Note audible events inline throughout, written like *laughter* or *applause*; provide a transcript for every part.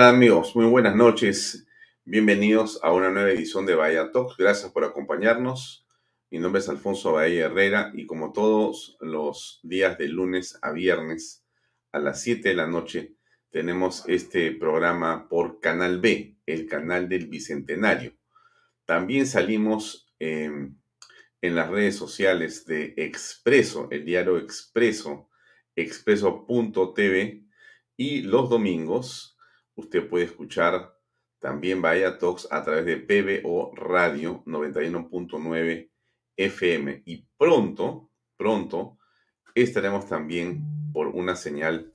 tal amigos? Muy buenas noches. Bienvenidos a una nueva edición de Bahía Talks. Gracias por acompañarnos. Mi nombre es Alfonso Bahía Herrera y como todos los días de lunes a viernes a las 7 de la noche tenemos este programa por Canal B, el canal del Bicentenario. También salimos en las redes sociales de Expreso, el diario Expreso, expreso.tv y los domingos usted puede escuchar también Bahía Talks a través de PBO Radio 91.9 FM. Y pronto, pronto, estaremos también por una señal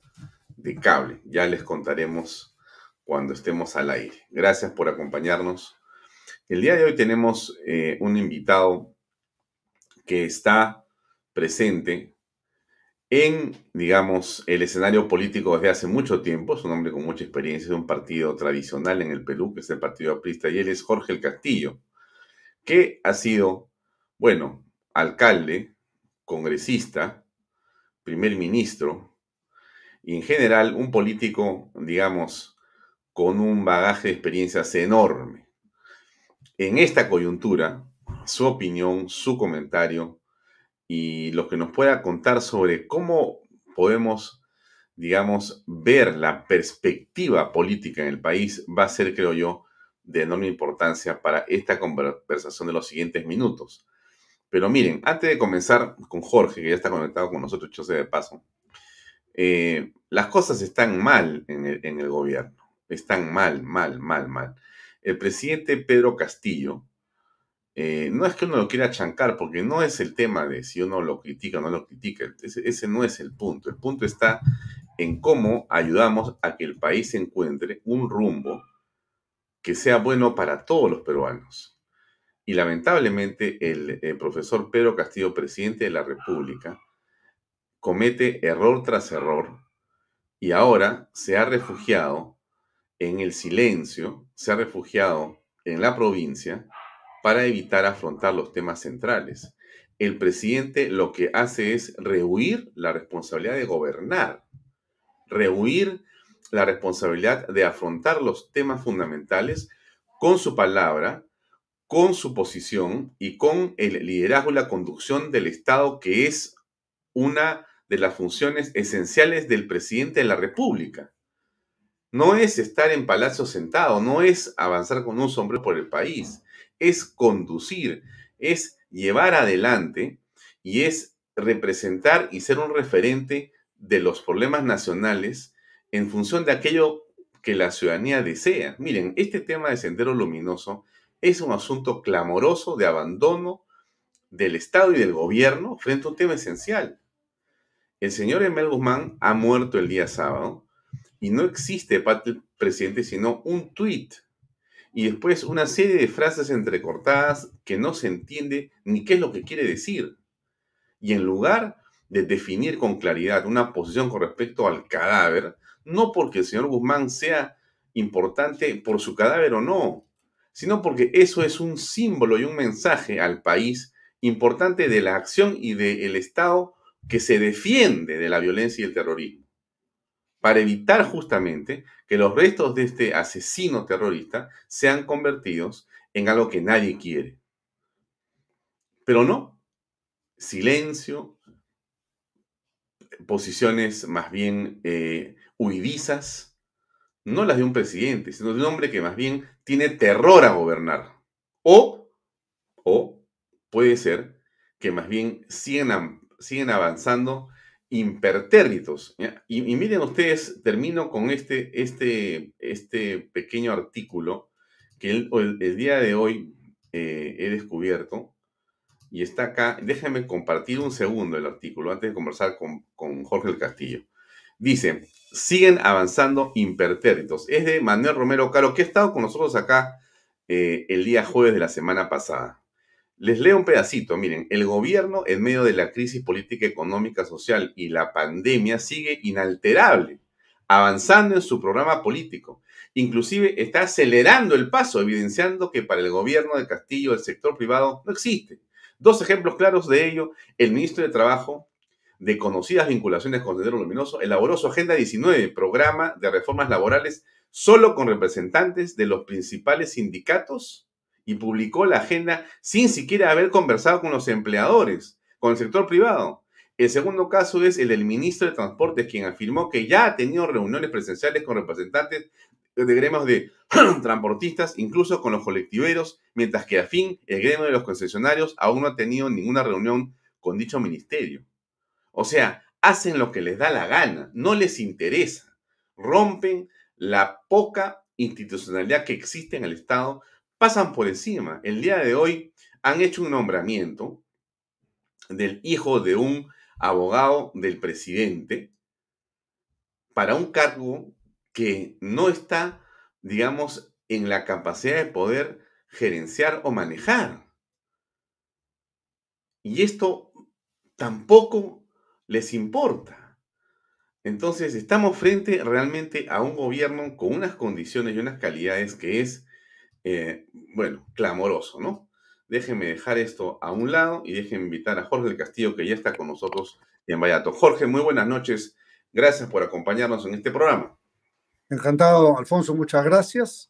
de cable. Ya les contaremos cuando estemos al aire. Gracias por acompañarnos. El día de hoy tenemos eh, un invitado que está presente en, digamos, el escenario político desde hace mucho tiempo. Es un hombre con mucha experiencia de un partido tradicional en el Perú, que es el Partido Aprista, y él es Jorge el Castillo, que ha sido, bueno, alcalde, congresista, primer ministro, y en general un político, digamos, con un bagaje de experiencias enorme. En esta coyuntura, su opinión, su comentario, y lo que nos pueda contar sobre cómo podemos, digamos, ver la perspectiva política en el país va a ser, creo yo, de enorme importancia para esta conversación de los siguientes minutos. Pero miren, antes de comenzar con Jorge, que ya está conectado con nosotros, yo sé de paso, eh, las cosas están mal en el, en el gobierno. Están mal, mal, mal, mal. El presidente Pedro Castillo, eh, no es que uno lo quiera chancar, porque no es el tema de si uno lo critica o no lo critica, ese, no es el punto. El punto está en cómo ayudamos a que el país encuentre un rumbo que sea bueno para todos los peruanos. Y lamentablemente el, el profesor Pedro Castillo, presidente de la República, comete error tras error y ahora se ha refugiado en el silencio, se ha refugiado en la provincia para evitar afrontar los temas centrales. El presidente lo que hace es rehuir la responsabilidad de gobernar, rehuir la responsabilidad de afrontar los temas fundamentales con su palabra, con su posición y con el liderazgo y la conducción del Estado, que es una de las funciones esenciales del presidente de la República. No es estar en palacio sentado, no es avanzar con un sombrero por el país es conducir, es llevar adelante y es representar y ser un referente de los problemas nacionales en función de aquello que la ciudadanía desea. Miren, este tema de Sendero Luminoso es un asunto clamoroso de abandono del Estado y del gobierno frente a un tema esencial. El señor Emel Guzmán ha muerto el día sábado y no existe parte del presidente sino un tuit y después una serie de frases entrecortadas que no se entiende ni qué es lo que quiere decir. Y en lugar de definir con claridad una posición con respecto al cadáver, no porque el señor Guzmán sea importante por su cadáver o no, sino porque eso es un símbolo y un mensaje al país importante de la acción y del Estado que se defiende de la violencia y el terrorismo para evitar justamente que los restos de este asesino terrorista sean convertidos en algo que nadie quiere. Pero no, silencio, posiciones más bien eh, huidizas, no las de un presidente, sino de un hombre que más bien tiene terror a gobernar. O, o puede ser que más bien siguen, siguen avanzando impertérritos. Y, miren ustedes, termino con este, este, este pequeño artículo que el, día de hoy eh, he descubierto y está acá. Déjenme compartir un segundo el artículo antes de conversar con, con Jorge el Castillo. Dice, siguen avanzando impertérritos. Es de Manuel Romero Caro, que ha estado con nosotros acá eh, el día jueves de la semana pasada. Les leo un pedacito, miren, el gobierno en medio de la crisis política, económica, social y la pandemia sigue inalterable, avanzando en su programa político. Inclusive está acelerando el paso, evidenciando que para el gobierno de Castillo el sector privado no existe. Dos ejemplos claros de ello, el ministro de Trabajo, de conocidas vinculaciones con Sendero Luminoso, elaboró su Agenda 19, programa de reformas laborales solo con representantes de los principales sindicatos y publicó la agenda sin siquiera haber conversado con los empleadores, con el sector privado. El segundo caso es el del ministro de Transportes, quien afirmó que ya ha tenido reuniones presenciales con representantes de gremios de *clears throat* transportistas, incluso con los colectiveros, mientras que a fin el gremio de los concesionarios aún no ha tenido ninguna reunión con dicho ministerio. O sea, hacen lo que les da la gana, no les interesa, rompen la poca institucionalidad que existe en el Estado, pasan por encima. El día de hoy han hecho un nombramiento del hijo de un abogado del presidente para un cargo que no está, digamos, en la capacidad de poder gerenciar o manejar. Y esto tampoco les importa. Entonces, estamos frente realmente a un gobierno con unas condiciones y unas calidades que es, eh, bueno, clamoroso, ¿no? Déjenme dejar esto a un lado y déjenme invitar a Jorge del Castillo, que ya está con nosotros en Vallato. Jorge, muy buenas noches. Gracias por acompañarnos en este programa. Encantado, Alfonso, muchas gracias.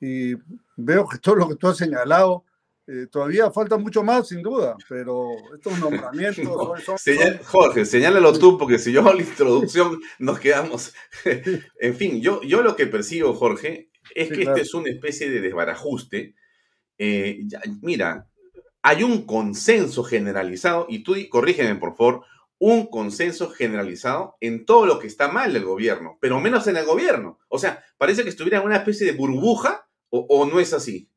Y veo que todo lo que tú has señalado, eh, todavía falta mucho más, sin duda, pero estos nombramientos *laughs* son, Jorge, señálalo tú, porque si yo hago la introducción, nos quedamos. *laughs* en fin, yo, yo lo que percibo, Jorge, es que este es una especie de desbarajuste. Eh, mira, hay un consenso generalizado, y tú corrígeme, por favor, un consenso generalizado en todo lo que está mal del gobierno, pero menos en el gobierno. O sea, parece que estuviera en una especie de burbuja o, no es así.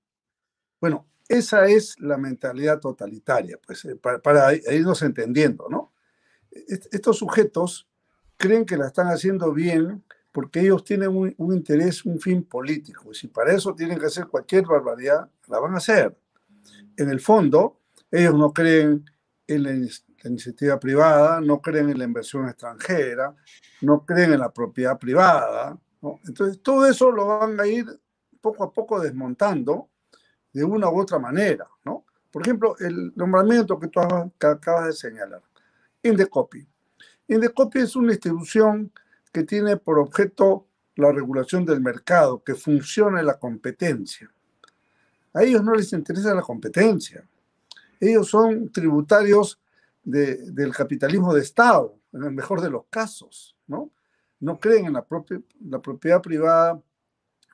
Bueno, esa es la mentalidad totalitaria, pues, eh, para, irnos entendiendo, ¿no? Estos sujetos creen que la están haciendo bien porque ellos tienen un, un, interés, un fin político. Y si para eso tienen que hacer cualquier barbaridad, la van a hacer. En el fondo, ellos no creen en la la iniciativa privada, no creen en la inversión extranjera, no creen en la propiedad privada. Entonces, todo eso lo van a ir poco a poco desmontando de una u otra manera. ¿no? Por ejemplo, el nombramiento que tú acabas de señalar, Indecopy. Indecopy es una institución que tiene por objeto la regulación del mercado, que funcione la competencia. A ellos no les interesa la competencia. Ellos son tributarios del capitalismo de Estado, en el mejor de los casos, ¿no? No creen en la, propia, la propiedad privada,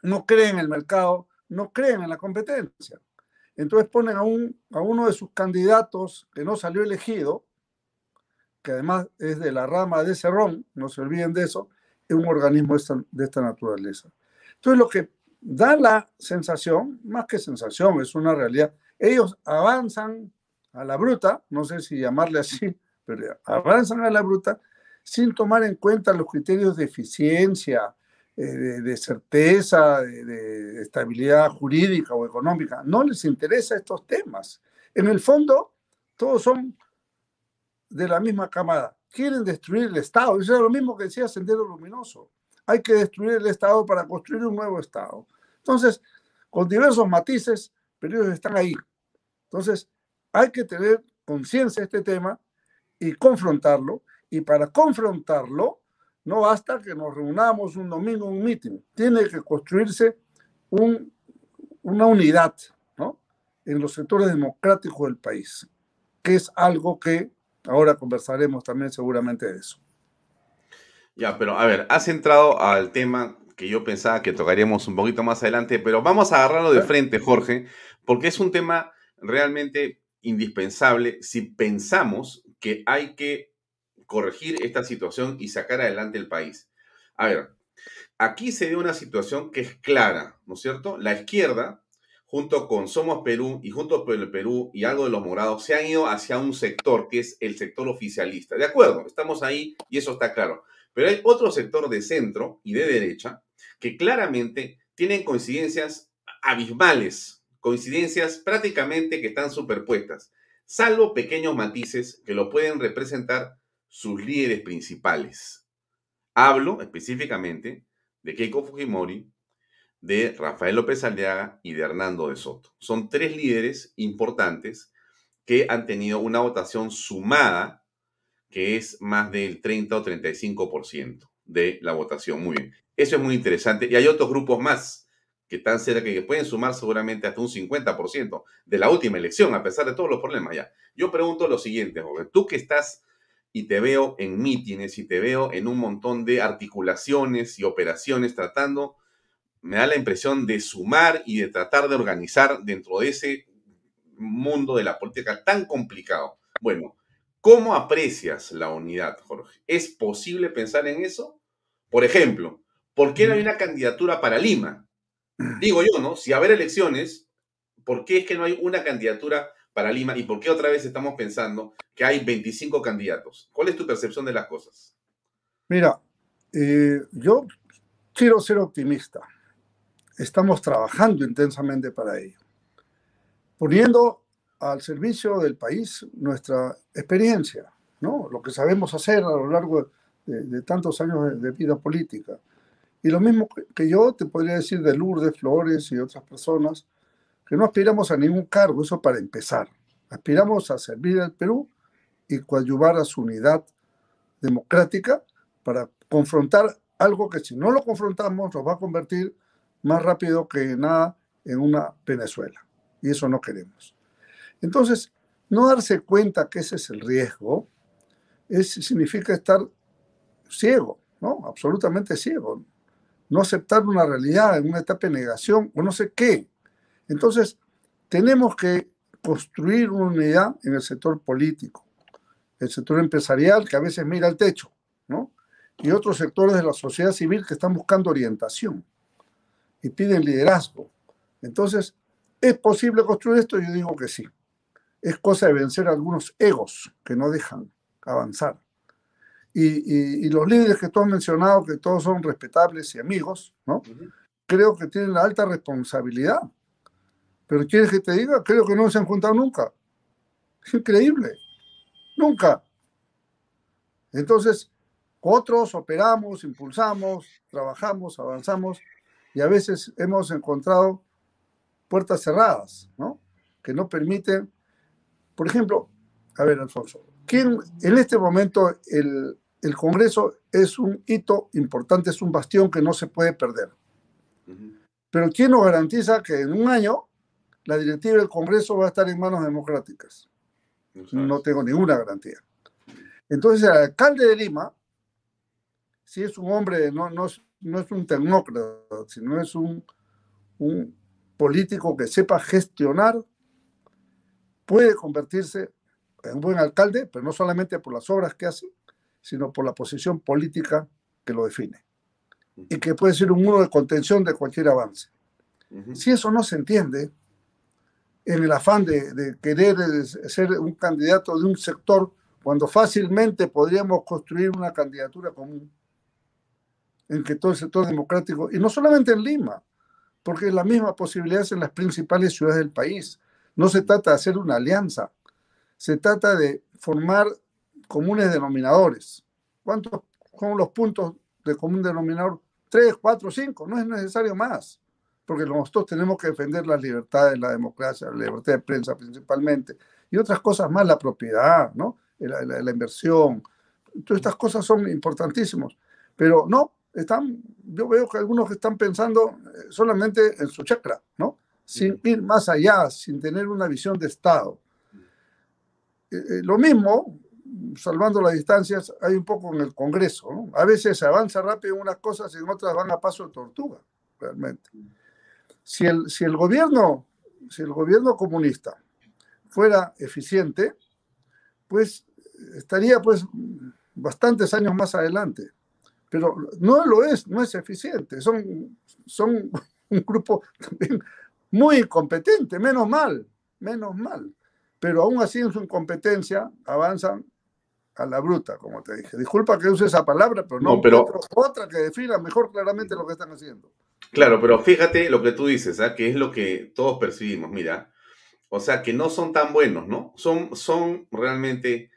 no creen en el mercado, no creen en la competencia. Entonces ponen a, un, a uno de sus candidatos que no salió elegido, que además es de la rama de Cerrón, no se olviden de eso, es un organismo de esta, de esta naturaleza. Entonces lo que da la sensación, más que sensación, es una realidad, ellos avanzan a la bruta, no sé si llamarle así, *laughs* pero avanzan a la bruta sin tomar en cuenta los criterios de eficiencia, eh, de, certeza, de, estabilidad jurídica o económica. No les interesa estos temas. En el fondo, todos son de la misma camada. Quieren destruir el Estado. Eso es lo mismo que decía Sendero Luminoso. Hay que destruir el Estado para construir un nuevo Estado. Entonces, con diversos matices, pero ellos están ahí. Entonces, hay que tener conciencia de este tema y confrontarlo. Y para confrontarlo, no basta que nos reunamos un domingo en un meeting. Tiene que construirse una unidad ¿no? en los sectores democráticos del país, que es algo que ahora conversaremos también seguramente de eso. Ya, pero a ver, has entrado al tema que yo pensaba que tocaríamos un poquito más adelante, pero vamos a agarrarlo de frente, Jorge, porque es un tema realmente indispensable si pensamos que hay que corregir esta situación y sacar adelante el país. A ver, aquí se ve una situación que es clara, ¿no es cierto? La izquierda, junto con Somos Perú y junto con el Perú y algo de los morados, se han ido hacia un sector que es el sector oficialista. De acuerdo, estamos ahí y eso está claro. Pero hay otro sector de centro y de derecha que claramente tienen coincidencias abismales coincidencias prácticamente que están superpuestas, salvo pequeños matices que lo pueden representar sus líderes principales. Hablo específicamente de Keiko Fujimori, de Rafael López Aliaga y de Hernando de Soto. Son tres líderes importantes que han tenido una votación sumada que es más del 30 o 35%. de la votación. Muy bien. Eso es muy interesante. Y hay otros grupos más que están cerca, que pueden sumar seguramente hasta un 50% de la última elección, a pesar de todos los problemas ya. Yo pregunto lo siguiente, joven. Tú que estás y te veo en mítines y te veo en un montón de articulaciones y operaciones tratando, me da la impresión de sumar y de tratar de organizar dentro de ese mundo de la política tan complicado. Bueno, ¿cómo aprecias la unidad, Jorge? ¿Es posible pensar en eso? Por ejemplo, ¿por qué no hay una candidatura para Lima? Digo yo, ¿no? Si haber elecciones, ¿por qué es que no hay una candidatura para Lima y por qué otra vez estamos pensando que hay 25 candidatos? ¿Cuál es tu percepción de las cosas? Mira, eh, yo quiero ser optimista. Estamos trabajando intensamente para ello, poniendo al servicio del país nuestra experiencia, ¿no? lo que sabemos hacer a lo largo de, tantos años de, vida política. Y lo mismo que yo te podría decir de Lourdes, Flores y otras personas, que no aspiramos a ningún cargo, eso para empezar. Aspiramos a servir al Perú y coadyuvar a su unidad democrática para confrontar algo que si no lo confrontamos nos va a convertir más rápido que nada en una Venezuela. Y eso no queremos. Entonces, no darse cuenta que ese es el riesgo es, significa estar ciego, ¿no? Absolutamente ciego. No aceptar una realidad en una etapa de negación o no sé qué. Entonces, tenemos que construir una unidad en el sector político, el sector empresarial que a veces mira al techo, ¿no? Y otros sectores de la sociedad civil que están buscando orientación y piden liderazgo. Entonces, ¿es posible construir esto? Yo digo que sí. Es cosa de vencer algunos egos que no dejan avanzar. Y, los líderes que tú has mencionado, que todos son respetables y amigos, ¿no? Creo que tienen la alta responsabilidad pero ¿quieres que te diga? Creo que no se han juntado nunca. Es increíble. Nunca. Entonces, otros operamos, impulsamos, trabajamos, avanzamos y a veces hemos encontrado puertas cerradas, ¿no? Que no permiten, por ejemplo, a ver, Alfonso, ¿quién, en este momento el, el Congreso es un hito importante, es un bastión que no se puede perder. Pero ¿quién nos garantiza que en un año la directiva del Congreso va a estar en manos democráticas. No, tengo ninguna garantía. Entonces, el alcalde de Lima, si es un hombre, no, no, no es un tecnócrata, sino es un, un político que sepa gestionar, puede convertirse en un buen alcalde, pero no solamente por las obras que hace, sino por la posición política que lo define. Y que puede ser un muro de contención de cualquier avance. Si eso no se entiende, en el afán de, querer ser un candidato de un sector cuando fácilmente podríamos construir una candidatura común en que todo el sector democrático, y no solamente en Lima, porque la misma posibilidad es en las principales ciudades del país. No se trata de hacer una alianza, se trata de formar comunes denominadores. ¿Cuántos son los puntos de común denominador? Tres, cuatro, cinco, no es necesario más porque nosotros tenemos que defender las libertades, la democracia, la libertad de prensa principalmente, y otras cosas más, la propiedad, ¿no? la, la, inversión. Todas estas cosas son importantísimas, pero no, están, yo veo que algunos están pensando eh, solamente en su chakra, ¿no? Sin ir más allá, sin tener una visión de Estado. Eh, eh, lo mismo, salvando las distancias, hay un poco en el Congreso, ¿no? A veces se avanza rápido en unas cosas y en otras van a paso de tortuga, realmente si el, si el gobierno, si el gobierno comunista fuera eficiente, pues estaría pues bastantes años más adelante. Pero no lo es, no es eficiente. Son, son *laughs* un grupo también muy competente, menos mal, menos mal. Pero aún así en su incompetencia avanzan a la bruta, como te dije. Disculpa que use esa palabra, pero no, pero... otra que defina mejor claramente lo que están haciendo. Claro, pero fíjate lo que tú dices, ¿ah? que es lo que todos percibimos, mira. O sea, que no son tan buenos, ¿no? Son, son realmente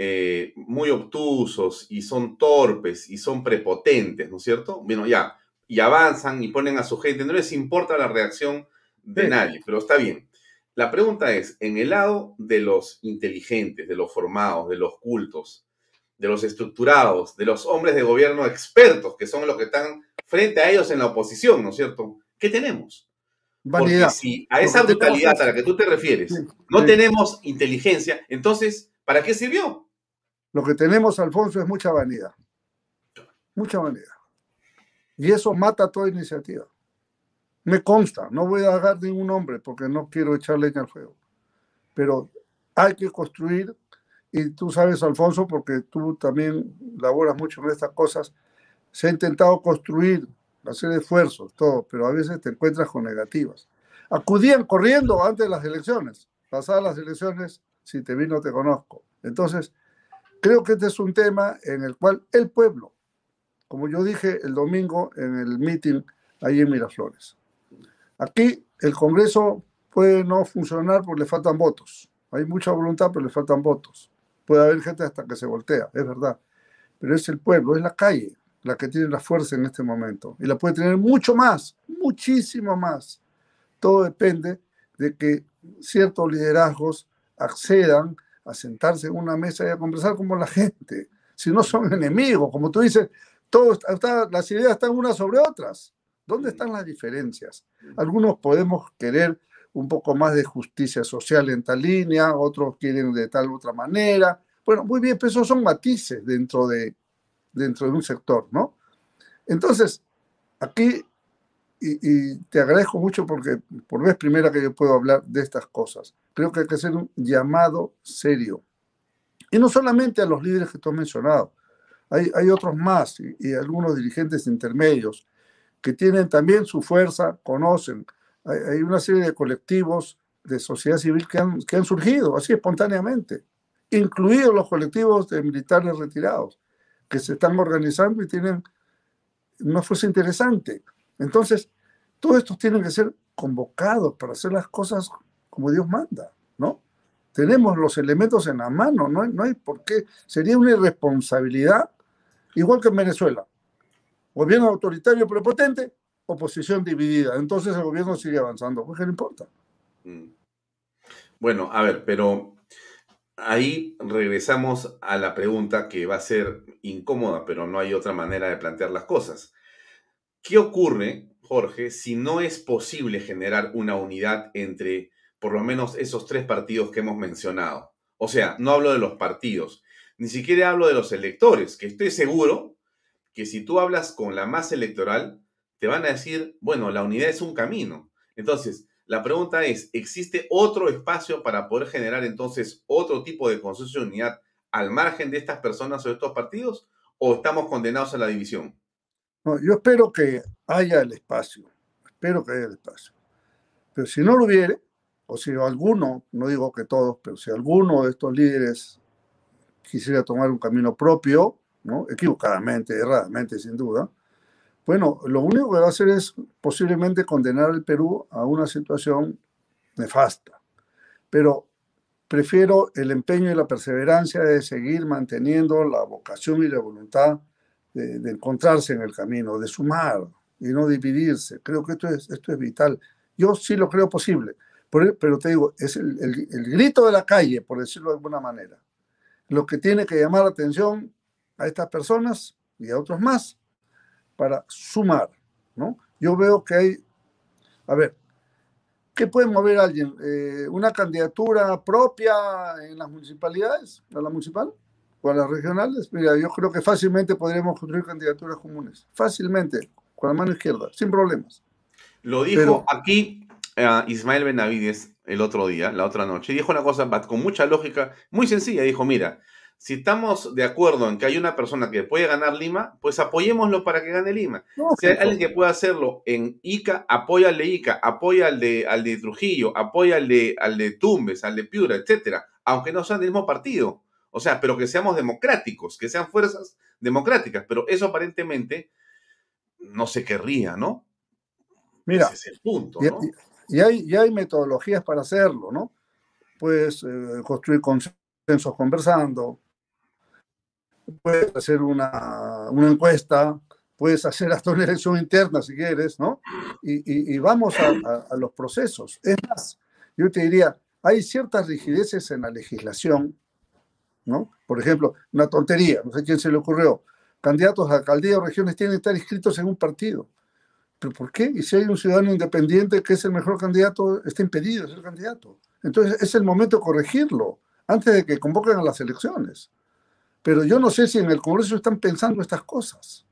eh, muy obtusos y son torpes y son prepotentes, ¿no es cierto? Bueno, ya, y avanzan y ponen a su gente, no les importa la reacción de nadie, pero está bien. La pregunta es, en el lado de los inteligentes, de los formados, de los cultos, de los estructurados, de los hombres de gobierno expertos, que son los que están frente a ellos en la oposición, ¿no es cierto? ¿Qué tenemos? Vanidad. Porque si a esa brutalidad a la que tú te refieres no tenemos inteligencia, entonces, ¿para qué sirvió? Lo que tenemos, Alfonso, es mucha vanidad. Mucha vanidad. Y eso mata toda iniciativa. Me consta, no voy a dar ningún nombre porque no quiero echar leña al fuego. Pero hay que construir, y tú sabes, Alfonso, porque tú también laboras mucho en estas cosas, se ha intentado construir, hacer esfuerzos, todo, pero a veces te encuentras con negativas. Acudían corriendo antes de las elecciones. Pasadas las elecciones, si te vi no te conozco. Entonces, creo que este es un tema en el cual el pueblo, como yo dije el domingo en el meeting ahí en Miraflores, aquí el Congreso puede no funcionar porque le faltan votos. Hay mucha voluntad, pero le faltan votos. Puede haber gente hasta que se voltea, es verdad. Pero es el pueblo, es la calle la que tiene la fuerza en este momento. Y la puede tener mucho más, muchísimo más. Todo depende de que ciertos liderazgos accedan a sentarse en una mesa y a conversar como la gente. Si no son enemigos, como tú dices, todo las ideas están unas sobre otras. ¿Dónde están las diferencias? Algunos podemos querer un poco más de justicia social en tal línea, otros quieren de tal otra manera. Bueno, muy bien, pero esos son matices dentro de, dentro de un sector, ¿no? Entonces, aquí, y, te agradezco mucho porque por vez primera que yo puedo hablar de estas cosas, creo que hay que hacer un llamado serio. Y no solamente a los líderes que tú has mencionado, hay, hay otros más y, algunos dirigentes intermedios que tienen también su fuerza, conocen. Hay, una serie de colectivos de sociedad civil que han, que han surgido así espontáneamente, incluidos los colectivos de militares retirados que se están organizando y tienen una fuerza interesante. Entonces, todos estos tienen que ser convocados para hacer las cosas como Dios manda, ¿no? Tenemos los elementos en la mano, no hay, no hay por qué. Sería una irresponsabilidad, igual que en Venezuela. Gobierno autoritario prepotente, oposición dividida. Entonces el gobierno sigue avanzando. ¿Qué le importa? Mm. Bueno, a ver, pero ahí regresamos a la pregunta que va a ser incómoda, pero no hay otra manera de plantear las cosas. ¿Qué ocurre, Jorge, si no es posible generar una unidad entre por lo menos esos tres partidos que hemos mencionado? O sea, no hablo de los partidos, ni siquiera hablo de los electores, que estoy seguro que si tú hablas con la masa electoral, te van a decir, bueno, la unidad es un camino. Entonces, la pregunta es, ¿existe otro espacio para poder generar entonces otro tipo de consenso de unidad al margen de estas personas o de estos partidos? ¿O estamos condenados a la división? No, yo espero que haya el espacio, espero que haya el espacio. Pero si no lo hubiere, o si alguno, no digo que todos, pero si alguno de estos líderes quisiera tomar un camino propio, ¿no? equivocadamente, erradamente, sin duda, bueno, lo único que va a hacer es posiblemente condenar al Perú a una situación nefasta. Pero prefiero el empeño y la perseverancia de seguir manteniendo la vocación y la voluntad de, encontrarse en el camino, de sumar y no dividirse. Creo que esto es, esto es vital. Yo sí lo creo posible, pero te digo, es el, el grito de la calle, por decirlo de alguna manera. Lo que tiene que llamar la atención a estas personas y a otros más para sumar, ¿no? Yo veo que hay, a ver, ¿qué puede mover alguien? Eh, ¿Una candidatura propia en las municipalidades, a la municipal o a las regionales? Mira, yo creo que fácilmente podríamos construir candidaturas comunes, fácilmente, con la mano izquierda, sin problemas. Lo dijo aquí uh, Ismael Benavides el otro día, la otra noche, dijo una cosa con mucha lógica, muy sencilla, dijo, mira, si estamos de acuerdo en que hay una persona que puede ganar Lima, pues apoyémoslo para que gane Lima. si hay alguien que pueda hacerlo en Ica, apoya al de Ica, apoya al de, al de Trujillo, apoya al de, al de Tumbes, al de Piura, etcétera, aunque no sean del mismo partido. O sea, pero que seamos democráticos, que sean fuerzas democráticas, pero eso aparentemente no se querría, ¿no? Mira, Ese es el punto, ¿no? Y, hay, hay metodologías para hacerlo, ¿no? Puedes eh, construir consensos conversando, puedes hacer una, una, encuesta, puedes hacer hasta una elección interna si quieres, ¿no? Y, y, vamos a, a, los procesos. Es más, yo te diría, hay ciertas rigideces en la legislación ¿no? Por ejemplo, una tontería, no sé quién se le ocurrió. Candidatos a alcaldía o regiones tienen que estar inscritos en un partido. ¿Pero por qué? Y si hay un ciudadano independiente que es el mejor candidato, está impedido de ser candidato. Entonces es el momento de corregirlo antes de que convoquen a las elecciones. Pero yo no sé si en el Congreso están pensando estas cosas.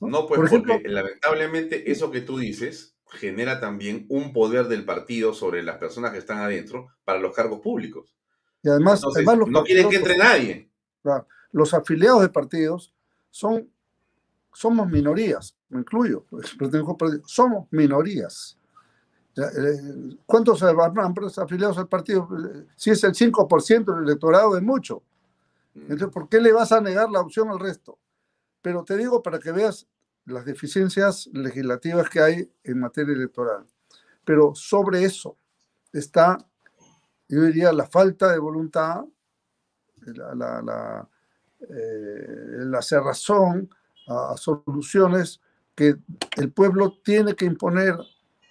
No, pues porque lamentablemente eso que tú dices genera también un poder del partido sobre las personas que están adentro para los cargos públicos. Y además, no quieren que entre nadie. los afiliados de partidos son, somos minorías, me incluyo, *laughs* somos minorías. Eh, ¿Cuántos afiliados al partido? Si es el 5% del electorado, es mucho. Entonces, ¿por qué le vas a negar la opción al resto? Pero te digo para que veas las deficiencias legislativas que hay en materia electoral. Pero sobre eso está, yo diría, la falta de voluntad, la, la, la, eh, cerrazón a, soluciones que el pueblo tiene que imponer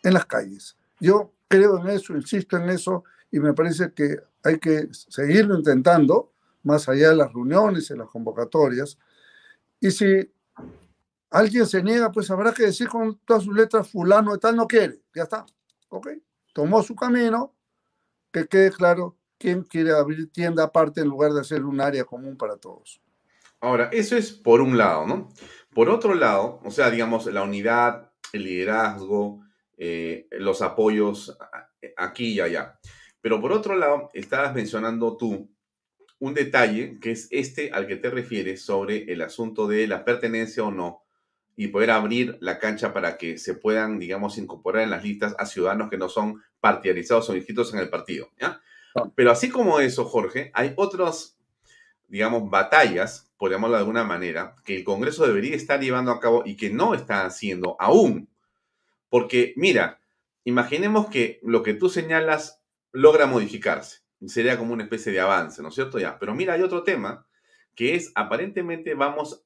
en las calles. Yo creo en eso, insisto en eso, y me parece que hay que seguirlo intentando, más allá de las reuniones y las convocatorias. Y si alguien se niega, pues habrá que decir con todas sus letras, fulano de tal no quiere, ya está, ¿ok? Tomó su camino, que quede claro quién quiere abrir tienda aparte en lugar de hacer un área común para todos. Ahora, eso es por un lado, ¿no? Por otro lado, o sea, digamos, la unidad, el liderazgo, eh, los apoyos aquí y allá. Pero por otro lado, estabas mencionando tú un detalle que es este al que te refieres sobre el asunto de la pertenencia o no y poder abrir la cancha para que se puedan, digamos, incorporar en las listas a ciudadanos que no son partidarizados o inscritos en el partido. ¿ya? Ah. Pero así como eso, Jorge, hay otras, digamos, batallas, por llamarlo de alguna manera, que el Congreso debería estar llevando a cabo y que no está haciendo aún. Porque, mira, imaginemos que lo que tú señalas logra modificarse. Sería como una especie de avance, ¿no es cierto? Ya. Pero mira, hay otro tema que es aparentemente vamos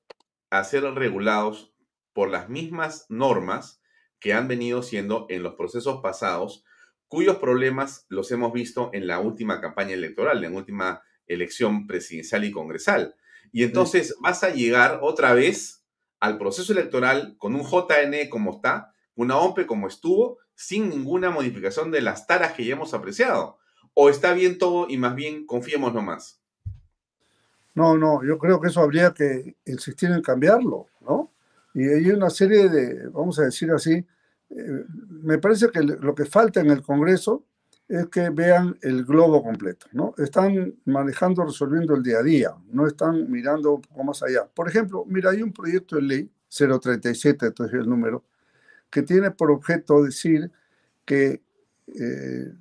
a ser regulados por las mismas normas que han venido siendo en los procesos pasados, cuyos problemas los hemos visto en la última campaña electoral, en la última elección presidencial y congresal. Y entonces vas a llegar otra vez al proceso electoral con un JN como está, una OMPE como estuvo, sin ninguna modificación de las taras que ya hemos apreciado. ¿O está bien todo y más bien confiemos nomás? No, no, yo creo que eso habría que insistir en cambiarlo, ¿no? Y hay una serie de, vamos a decir así, eh, me parece que lo que falta en el Congreso es que vean el globo completo, ¿no? Están manejando, resolviendo el día a día, no están mirando un poco más allá. Por ejemplo, mira, hay un proyecto de ley, 037, entonces el número, que tiene por objeto decir que eh,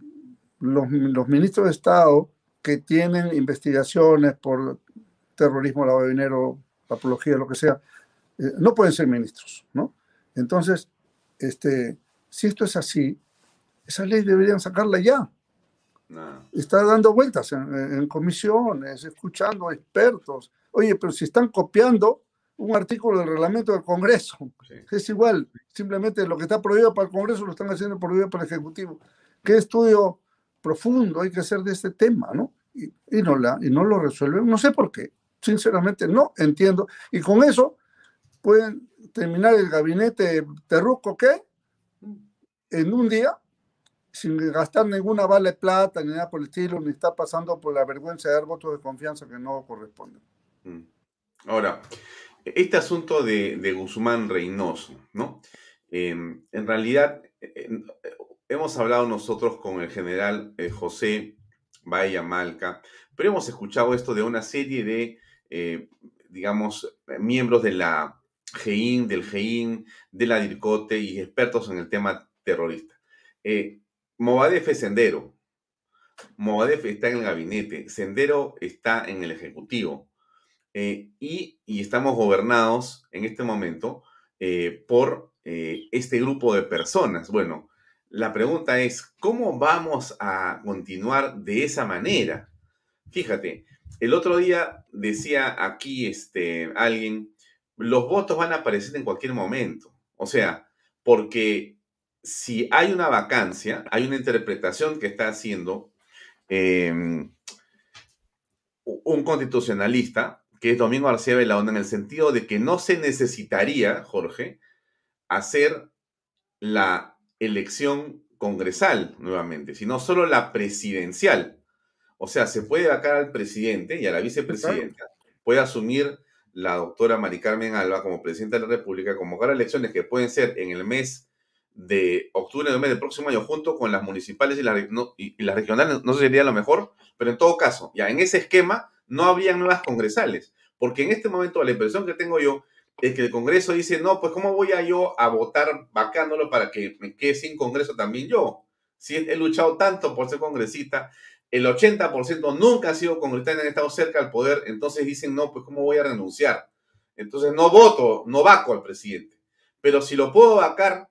los, los, ministros de Estado que tienen investigaciones por terrorismo, lavado de dinero, apología, lo que sea, eh, no pueden ser ministros, ¿no? Entonces, este, si esto es así, esa ley deberían sacarla ya. Está dando vueltas en, comisiones, escuchando a expertos. Oye, pero si están copiando un artículo del reglamento del Congreso, es igual, simplemente lo que está prohibido para el Congreso lo están haciendo prohibido para el Ejecutivo. ¿Qué estudio profundo hay que hacer de este tema, no? Y, y no, la, y no lo resuelven, no sé por qué, sinceramente no entiendo. Y con eso pueden terminar el gabinete terruco, ¿qué? En un día, sin gastar ninguna bala de plata ni nada por el estilo, ni estar pasando por la vergüenza de dar votos de confianza que no corresponden. Mm. Ahora, este asunto de, Guzmán Reynoso, ¿no? Em, en realidad, hemos hablado nosotros con el general eh, José Bahía Malca, pero hemos escuchado esto de una serie de, eh, digamos, miembros de la GEIN, del GEIN, de la DIRCOTE y expertos en el tema terrorista. Eh, Movadef es Sendero. Movadef está en el gabinete. Sendero está en el Ejecutivo. Eh, y, estamos gobernados en este momento eh, por eh, este grupo de personas. Bueno, la pregunta es, ¿cómo vamos a continuar de esa manera? Fíjate, el otro día decía aquí este, alguien, los votos van a aparecer en cualquier momento. O sea, porque si hay una vacancia, hay una interpretación que está haciendo em, un constitucionalista, que es Domingo García Belaúnde, en el sentido de que no se necesitaría, Jorge, hacer la elección congresal nuevamente, sino solo la presidencial. O sea, se puede vacar al presidente y a la vicepresidenta, puede asumir la doctora Mari Carmen Alba como presidenta de la República, convocar elecciones que pueden ser en el mes de octubre, mes del próximo año, junto con las municipales y las, las regionales, no sería lo mejor, pero en todo caso, ya en ese esquema no habría nuevas congresales, porque en este momento la impresión que tengo yo es que el Congreso dice, no, pues ¿cómo voy a yo a votar vacándolo para que me quede sin Congreso también yo? Si he luchado tanto por ser congresista, el 80% nunca ha sido congresista, han estado cerca al poder, entonces dicen, no, pues ¿cómo voy a renunciar? Entonces no voto, no vaco al presidente. Pero si lo puedo vacar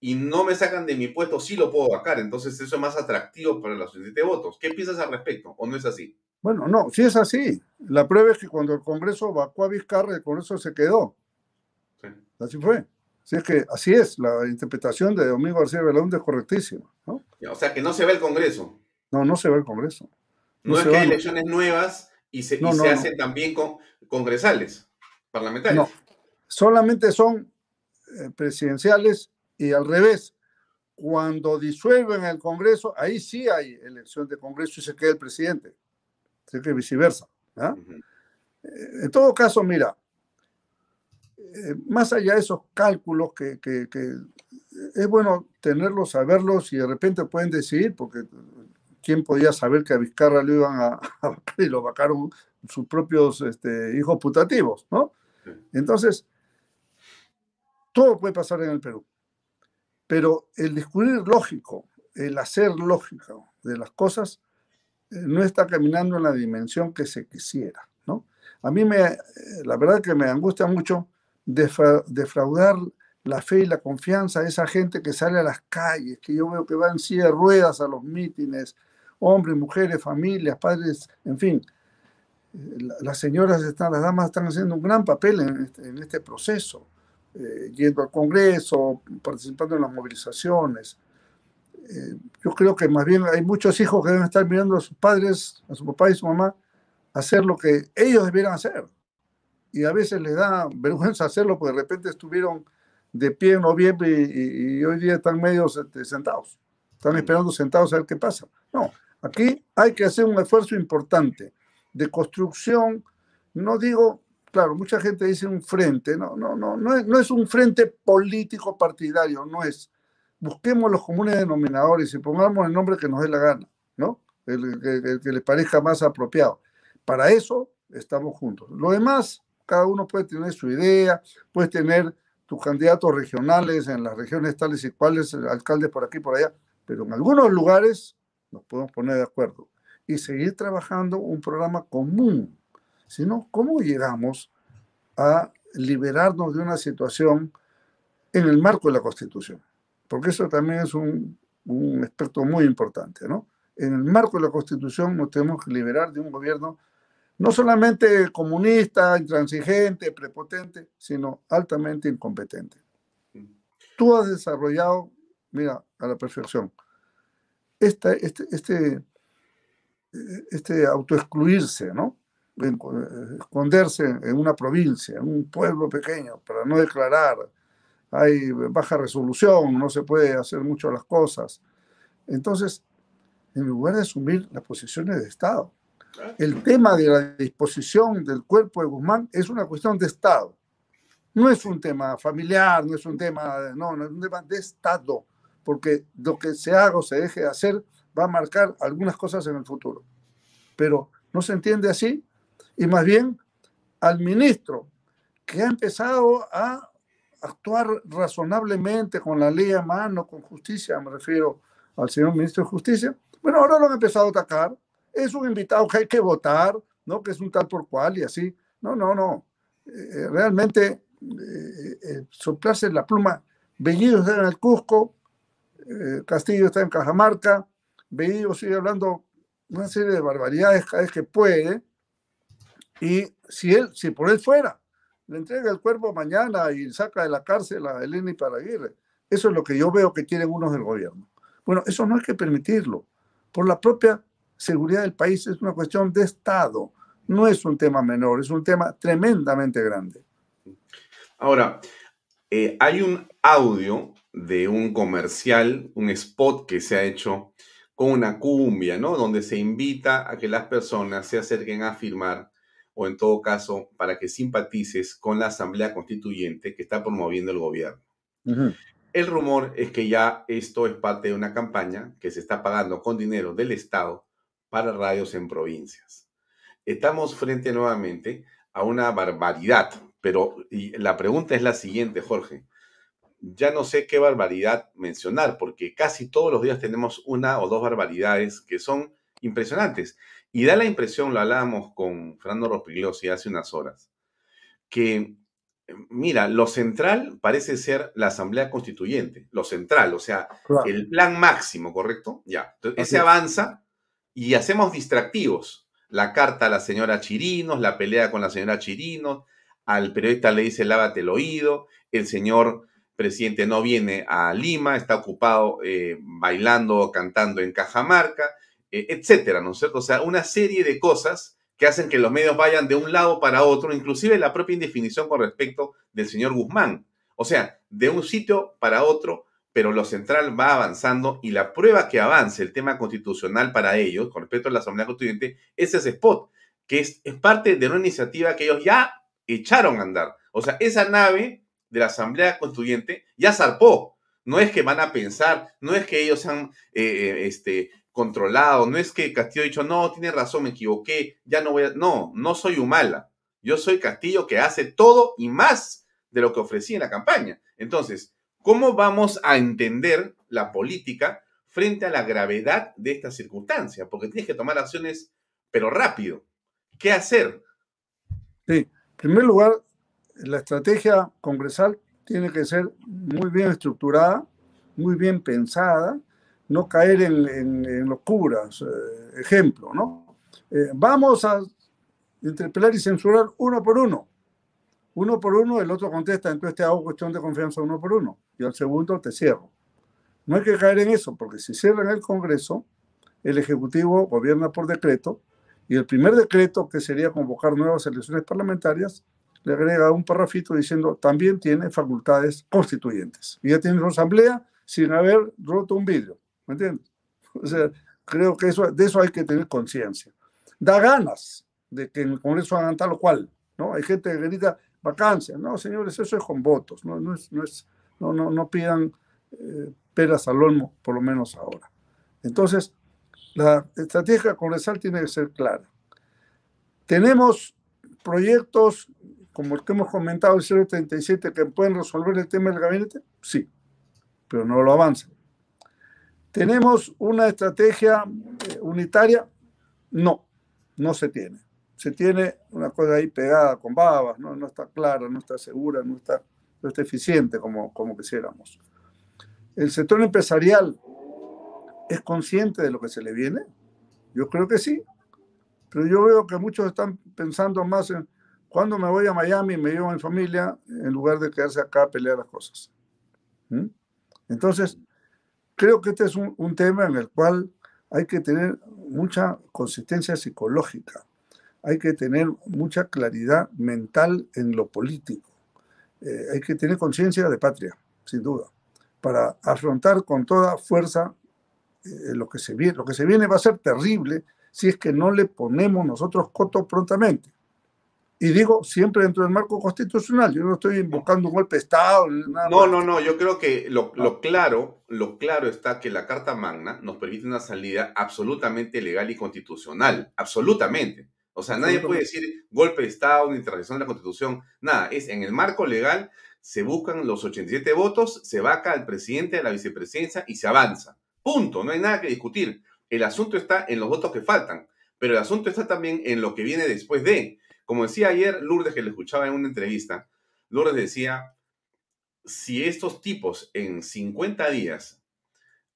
y no me sacan de mi puesto, sí lo puedo vacar. Entonces eso es más atractivo para los de votos. ¿Qué piensas al respecto? ¿O no es así? Bueno, no, sí es así. La prueba es que cuando el Congreso vacó a Vizcarra, el Congreso se quedó. Así fue. Así es que así es, la interpretación de Domingo García Belaúnde es correctísima. ¿no? O sea, que no se ve el Congreso. No, no se ve el Congreso. No, es que hay elecciones nuevas y se, hacen también con congresales, parlamentarios. No, solamente son eh, presidenciales y al revés. Cuando disuelven el Congreso, ahí sí hay elección de Congreso y se queda el presidente que viceversa. ¿ah? Eh, en todo caso, mira, eh, más allá de esos cálculos que, es bueno tenerlos, saberlos y de repente pueden decidir, porque quién podía saber que a Vizcarra lo iban a, *laughs* a y lo vacaron sus propios este, hijos putativos, ¿no? Entonces, todo puede pasar en el Perú, pero el descubrir lógico, el hacer lógico de las cosas, no está caminando en la dimensión que se quisiera, ¿no? A mí me, la verdad que me angustia mucho defraudar la fe y la confianza de esa gente que sale a las calles, que yo veo que van en silla de ruedas a los mítines, hombres, mujeres, familias, padres, en fin. Las señoras, están, las damas están haciendo un gran papel en este, este proceso, eh, yendo al Congreso, participando en las movilizaciones, eh, yo creo que más bien hay muchos hijos que deben estar mirando a sus padres, a su papá y su mamá, hacer lo que ellos debieran hacer. Y a veces les da vergüenza hacerlo porque de repente estuvieron de pie en noviembre y, hoy día están medio sentados. Están esperando sentados a ver qué pasa. No, aquí hay que hacer un esfuerzo importante de construcción. No digo, claro, mucha gente dice un frente. No, no, no, no es, un frente político partidario, no es busquemos los comunes denominadores y pongamos el nombre que nos dé la gana, ¿no? El, que les parezca más apropiado. Para eso estamos juntos. Lo demás, cada uno puede tener su idea, puedes tener tus candidatos regionales en las regiones tales y cuales, alcaldes por aquí y por allá, pero en algunos lugares nos podemos poner de acuerdo y seguir trabajando un programa común. Si no, ¿cómo llegamos a liberarnos de una situación en el marco de la Constitución? porque eso también es un, un aspecto muy importante, ¿no? En el marco de la Constitución nos tenemos que liberar de un gobierno no solamente comunista, intransigente, prepotente, sino altamente incompetente. Tú has desarrollado, mira, a la perfección, este, este, este autoexcluirse, ¿no? Esconderse en una provincia, en un pueblo pequeño, para no declarar, hay baja resolución, no se puede hacer mucho las cosas. Entonces, en lugar de asumir las posiciones de Estado, el tema de la disposición del cuerpo de Guzmán es una cuestión de Estado. No es un tema familiar, no es un tema, no, no es un tema de Estado, porque lo que se haga o se deje de hacer va a marcar algunas cosas en el futuro. Pero no se entiende así, y más bien al ministro que ha empezado a actuar razonablemente con la ley a mano, con justicia, me refiero al señor ministro de Justicia. Bueno, ahora lo han empezado a atacar. Es un invitado que hay que votar, ¿no? Que es un tal por cual y así. No, no, no. Eh, realmente eh, eh, soplarse la pluma. Bellido está en el Cusco, Castillo está en Cajamarca, Bellido sigue hablando una serie de barbaridades cada vez que puede. Y si él, si por él fuera, le entrega el cuerpo mañana y saca de la cárcel a Eleni Paraguirre. Eso es lo que yo veo que quieren unos del gobierno. Bueno, eso no hay que permitirlo, por la propia seguridad del país es una cuestión de Estado, no es un tema menor, es un tema tremendamente grande. Ahora, eh, hay un audio de un comercial, un spot que se ha hecho con una cumbia, ¿no? Donde se invita a que las personas se acerquen a firmar o en todo caso para que simpatices con la Asamblea Constituyente que está promoviendo el gobierno. El rumor es que ya esto es parte de una campaña que se está pagando con dinero del Estado para radios en provincias. Estamos frente nuevamente a una barbaridad, pero la pregunta es la siguiente, Jorge ya no sé qué barbaridad mencionar, porque casi todos los días tenemos una o dos barbaridades que son impresionantes. Y da la impresión, lo hablábamos con Fernando Rospigliosi hace unas horas, que, mira, lo central parece ser la Asamblea Constituyente, lo central, o sea, el plan máximo, ¿correcto? Ya, entonces ese avanza y hacemos distractivos. La carta a la señora Chirinos, la pelea con la señora Chirinos, al periodista le dice lávate el oído, el señor presidente no viene a Lima, está ocupado eh, bailando o cantando en Cajamarca, etcétera, ¿no es cierto? O sea, una serie de cosas que hacen que los medios vayan de un lado para otro, inclusive la propia indefinición con respecto del señor Guzmán. O sea, de un sitio para otro, pero lo central va avanzando y la prueba que avance el tema constitucional para ellos, con respecto a la Asamblea Constituyente, es ese spot, que es, es parte de una iniciativa que ellos ya echaron a andar. O sea, esa nave de la Asamblea Constituyente ya zarpó. No es que van a pensar, no es que ellos han eh, eh, este, controlado, no es que Castillo ha dicho, no, tiene razón, me equivoqué, ya no voy a... No, no soy Humala. Yo soy Castillo que hace todo y más de lo que ofrecí en la campaña. Entonces, ¿cómo vamos a entender la política frente a la gravedad de esta circunstancia? Porque tienes que tomar acciones, pero rápido. ¿Qué hacer? Sí, en primer lugar, la estrategia congresal tiene que ser muy bien estructurada, muy bien pensada, no caer en, locuras. Eh, ejemplo, ¿no? Eh, vamos a interpelar y censurar uno por uno. Uno por uno, el otro contesta, entonces te hago cuestión de confianza uno por uno. Y al segundo te cierro. No hay que caer en eso, porque si cierran el Congreso, el Ejecutivo gobierna por decreto, y el primer decreto, que sería convocar nuevas elecciones parlamentarias, le agrega un parrafito diciendo también tiene facultades constituyentes. Y ya tiene una asamblea sin haber roto un vidrio. ¿Me entiendes? O sea, creo que eso, de eso hay que tener conciencia. Da ganas de que en el Congreso hagan tal o cual. ¿no? Hay gente que grita vacancia. No, señores, eso es con votos. No, no, es, no, es, no, no, no pidan eh, peras al olmo, por lo menos ahora. Entonces, la estrategia congresal tiene que ser clara. Tenemos proyectos como el que hemos comentado, el 037, que pueden resolver el tema del gabinete? Sí, pero no lo avanzan. ¿Tenemos una estrategia eh, unitaria? No, no se tiene. Se tiene una cosa ahí pegada con babas, no, no está clara, no está segura, no está, no está eficiente como, como quisiéramos. ¿El sector empresarial es consciente de lo que se le viene? Yo creo que sí, pero yo veo que muchos están pensando más en cuando me voy a Miami, me llevo a mi familia en lugar de quedarse acá a pelear las cosas. ¿Mm? Entonces, creo que este es un, tema en el cual hay que tener mucha consistencia psicológica, hay que tener mucha claridad mental en lo político, eh, hay que tener conciencia de patria, sin duda, para afrontar con toda fuerza eh, lo que se viene. Lo que se viene va a ser terrible si es que no le ponemos nosotros coto prontamente. Y digo, siempre dentro del marco constitucional. Yo no estoy invocando un golpe de Estado. Nada no, no, no. Yo creo que lo, lo, claro, lo claro está que la Carta Magna nos permite una salida absolutamente legal y constitucional. Absolutamente. O sea, nadie puede decir golpe de Estado, ni intervención de la Constitución. Nada. Es en el marco legal se buscan los 87 votos, se vaca al presidente, a la vicepresidencia y se avanza. Punto. No hay nada que discutir. El asunto está en los votos que faltan. Pero el asunto está también en lo que viene después de. Como decía ayer Lourdes, que le escuchaba en una entrevista, Lourdes decía, si estos tipos en 50 días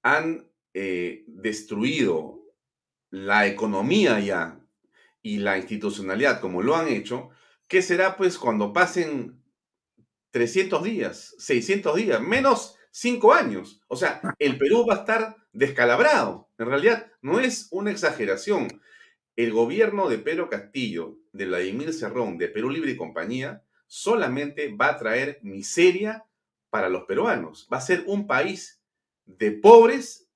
han eh, destruido la economía ya y la institucionalidad como lo han hecho, ¿qué será pues cuando pasen 300 días, 600 días, menos cinco años. O sea, el Perú va a estar descalabrado. En realidad, no es una exageración. El gobierno de Pedro Castillo, de Vladimir Cerrón, de Perú Libre y Compañía, solamente va a traer miseria para los peruanos. Va a ser un país de pobres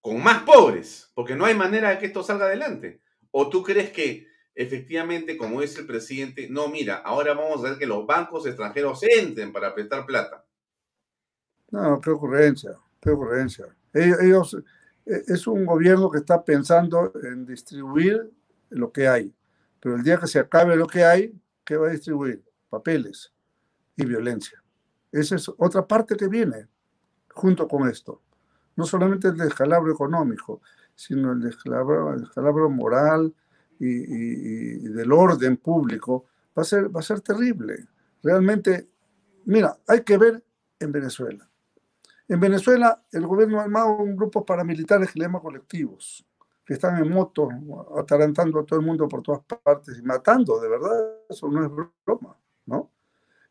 con más pobres, porque no hay manera de que esto salga adelante. ¿O tú crees que efectivamente, como dice el presidente, no, mira, ahora vamos a ver que los bancos extranjeros entren para prestar plata? No, qué ocurrencia, qué ocurrencia. Ellos, eh, es un gobierno que está pensando en distribuir lo que hay, pero el día que se acabe lo que hay, ¿qué va a distribuir? Papeles y violencia. Esa es otra parte que viene junto con esto. No solamente el descalabro económico, sino el descalabro, el descalabro moral y, del orden público va a, ser, va a ser terrible. Realmente, mira, hay que ver en Venezuela. En Venezuela, el gobierno ha armado un grupo paramilitares que le colectivos, que están en moto, atarantando a todo el mundo por todas partes y matando, de verdad, eso no es broma, ¿no?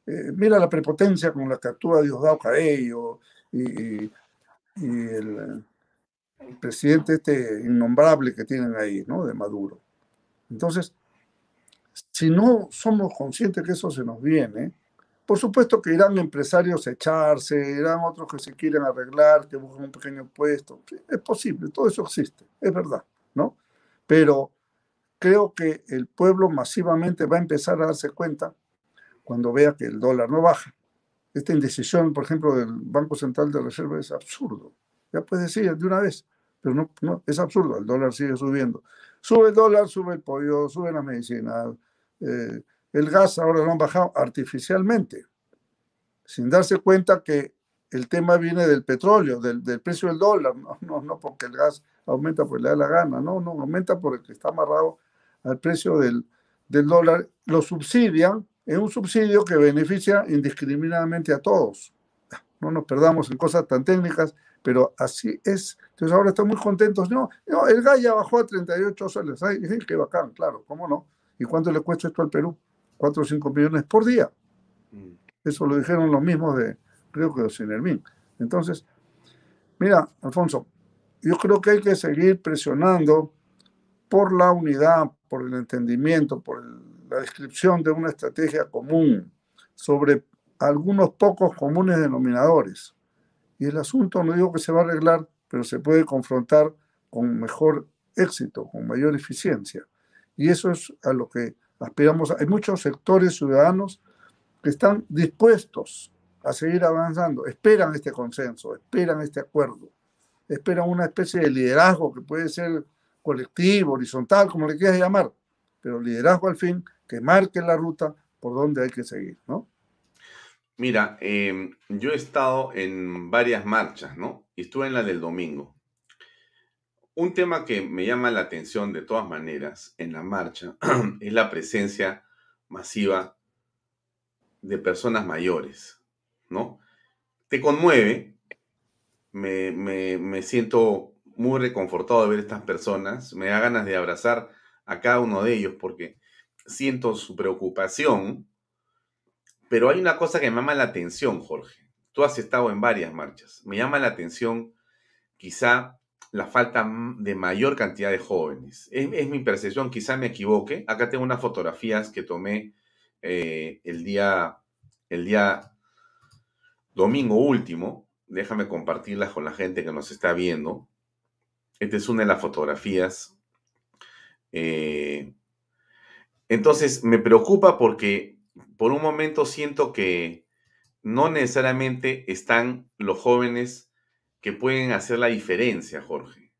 Eh, mira la prepotencia con la que actúa Diosdado Cabello y, y el, presidente este innombrable que tienen ahí, ¿no? De Maduro. Entonces, si no somos conscientes que eso se nos viene, por supuesto que irán empresarios a echarse, irán otros que se quieren arreglar, que buscan un pequeño puesto. es posible, todo eso existe, es verdad, ¿no? Pero creo que el pueblo masivamente va a empezar a darse cuenta cuando vea que el dólar no baja. Esta indecisión, por ejemplo, del Banco Central de Reserva es absurdo. Ya puedes decir de una vez, pero no, no, es absurdo, el dólar sigue subiendo. Sube el dólar, sube el pollo, sube la medicina. Eh, el gas ahora lo han bajado artificialmente, sin darse cuenta que el tema viene del petróleo, del, del precio del dólar, no, no, no porque el gas aumenta porque le da la gana, no, no, aumenta porque está amarrado al precio del, del dólar, lo subsidian es un subsidio que beneficia indiscriminadamente a todos. No nos perdamos en cosas tan técnicas, pero así es. Entonces ahora están muy contentos. No, no el gas ya bajó a 38 soles. Ay, qué bacán, claro, ¿cómo no? ¿Y cuánto le cuesta esto al Perú? 4 o 5 millones por día. Mm. Eso lo dijeron los mismos de, creo que de Sinermin. Entonces, mira, Alfonso, yo creo que hay que seguir presionando por la unidad, por el entendimiento, por el la descripción de una estrategia común sobre algunos pocos comunes denominadores. Y el asunto no digo que se va a arreglar, pero se puede confrontar con mejor éxito, con mayor eficiencia. Y eso es a lo que aspiramos. Hay muchos sectores ciudadanos que están dispuestos a seguir avanzando, esperan este consenso, esperan este acuerdo, esperan una especie de liderazgo que puede ser colectivo, horizontal, como le quieras llamar, pero liderazgo al fin que marque la ruta por donde hay que seguir, ¿no? Mira, em, yo he estado en varias marchas, ¿no? Y estuve en la del domingo. Un tema que me llama la atención de todas maneras en la marcha *clears throat* es la presencia masiva de personas mayores, ¿no? Te conmueve, me, me, me siento muy reconfortado de ver estas personas, me da ganas de abrazar a cada uno de ellos porque siento su preocupación, pero hay una cosa que me llama la atención, Jorge. Tú has estado en varias marchas. Me llama la atención quizá la falta de mayor cantidad de jóvenes. Es, mi percepción, quizá me equivoque. Acá tengo unas fotografías que tomé eh, el, día, el día domingo último. Déjame compartirlas con la gente que nos está viendo. Esta es una de las fotografías. Eh, entonces me preocupa porque por un momento siento que no necesariamente están los jóvenes que pueden hacer la diferencia, Jorge.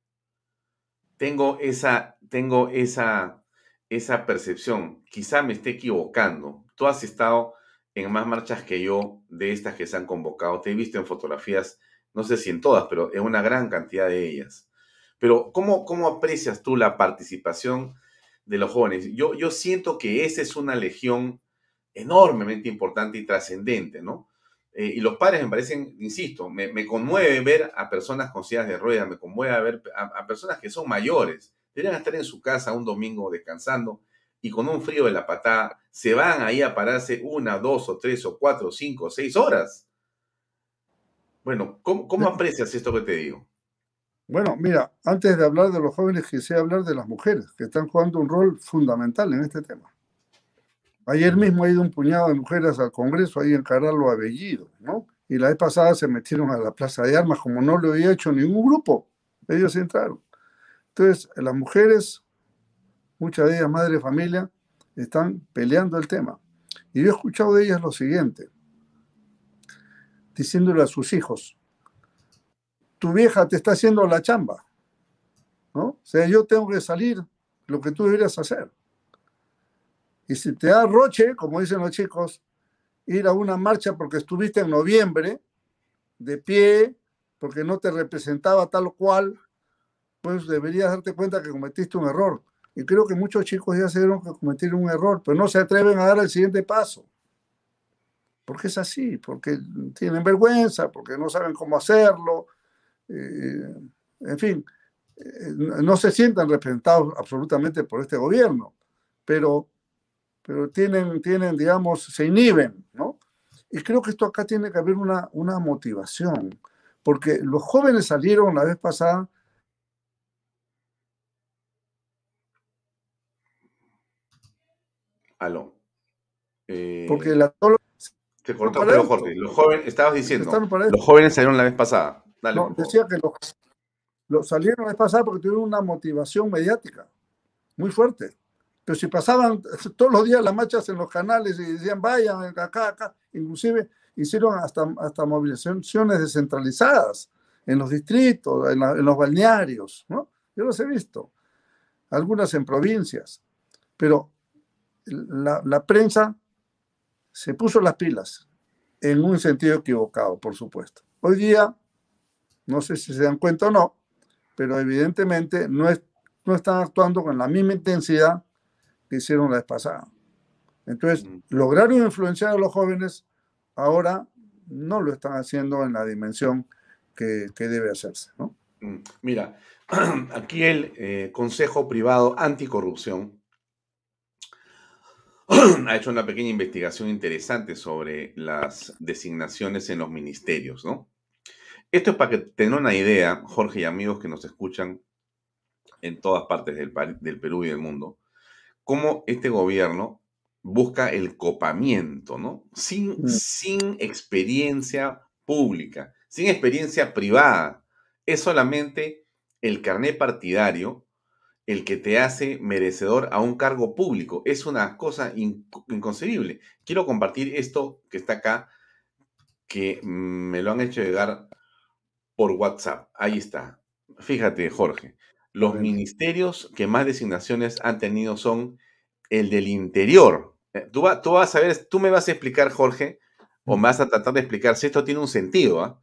Tengo esa, tengo esa, esa percepción. Quizá me esté equivocando. Tú has estado en más marchas que yo de estas que se han convocado. Te he visto en fotografías, no sé si en todas, pero en una gran cantidad de ellas. Pero ¿cómo, cómo aprecias tú la participación de los jóvenes. Yo, yo siento que esa es una legión enormemente importante y trascendente, ¿no? Eh, y los padres me parecen, insisto, me, conmueve ver a personas con sillas de ruedas, me conmueve ver a, personas que son mayores, deberían estar en su casa un domingo descansando y con un frío de la patada se van ahí a pararse una, dos o tres o cuatro, cinco, seis horas. Bueno, ¿cómo, cómo aprecias esto que te digo? Bueno, mira, antes de hablar de los jóvenes, quisiera hablar de las mujeres, que están jugando un rol fundamental en este tema. Ayer mismo ha ido un puñado de mujeres al Congreso ahí en Caralo Abellido, ¿no? Y la vez pasada se metieron a la Plaza de Armas, como no lo había hecho ningún grupo, ellos entraron. Entonces, las mujeres, muchas de ellas madres de familia, están peleando el tema. Y yo he escuchado de ellas lo siguiente, diciéndole a sus hijos, tu vieja te está haciendo la chamba, ¿no? O sea, yo tengo que salir lo que tú deberías hacer. Y si te da roche, como dicen los chicos, ir a una marcha porque estuviste en noviembre, de pie, porque no te representaba tal cual, pues deberías darte cuenta que cometiste un error. Y creo que muchos chicos ya se dieron que cometieron un error, pero no se atreven a dar el siguiente paso. Porque es así, porque tienen vergüenza, porque no saben cómo hacerlo. Eh, en fin, eh, no se sientan representados absolutamente por este gobierno, pero, pero tienen, tienen, digamos, se inhiben, ¿no? Y creo que esto acá tiene que haber una, una motivación, porque los jóvenes salieron la vez pasada Aló. Eh, porque la, te cortó, pero Jorge, los jóvenes, estabas diciendo, los jóvenes salieron la vez pasada. no, decía que los, salieron la vez pasada porque tuvieron una motivación mediática muy fuerte. Pero si pasaban *laughs* todos los días las marchas en los canales y decían, vayan acá, acá, inclusive hicieron hasta, hasta movilizaciones descentralizadas en los distritos, en, los balnearios, ¿no? Yo los he visto, algunas en provincias, pero la, prensa se puso las pilas en un sentido equivocado, por supuesto. Hoy día, no sé si se dan cuenta o no, pero evidentemente no, es, no están actuando con la misma intensidad que hicieron la vez pasada. Entonces, lograron influenciar a los jóvenes, ahora no lo están haciendo en la dimensión que, debe hacerse. Mm. Mira, *clears throat* aquí el eh, Consejo Privado Anticorrupción *clears throat* ha hecho una pequeña investigación interesante sobre las designaciones en los ministerios, ¿no? Esto es para que tengan una idea, Jorge y amigos que nos escuchan en todas partes del, del Perú y del mundo, cómo este gobierno busca el copamiento, ¿no? Sin, mm. sin experiencia pública, sin experiencia privada. Es solamente el carné partidario el que te hace merecedor a un cargo público. Es una cosa inconcebible. Quiero compartir esto que está acá, que me lo han hecho llegar por WhatsApp. Ahí está. Fíjate, Jorge. Los ministerios que más designaciones han tenido son el del interior. Eh, tú, tú vas a ver, tú me vas a explicar, Jorge, o me vas a tratar de explicar si esto tiene un sentido. ¿ah?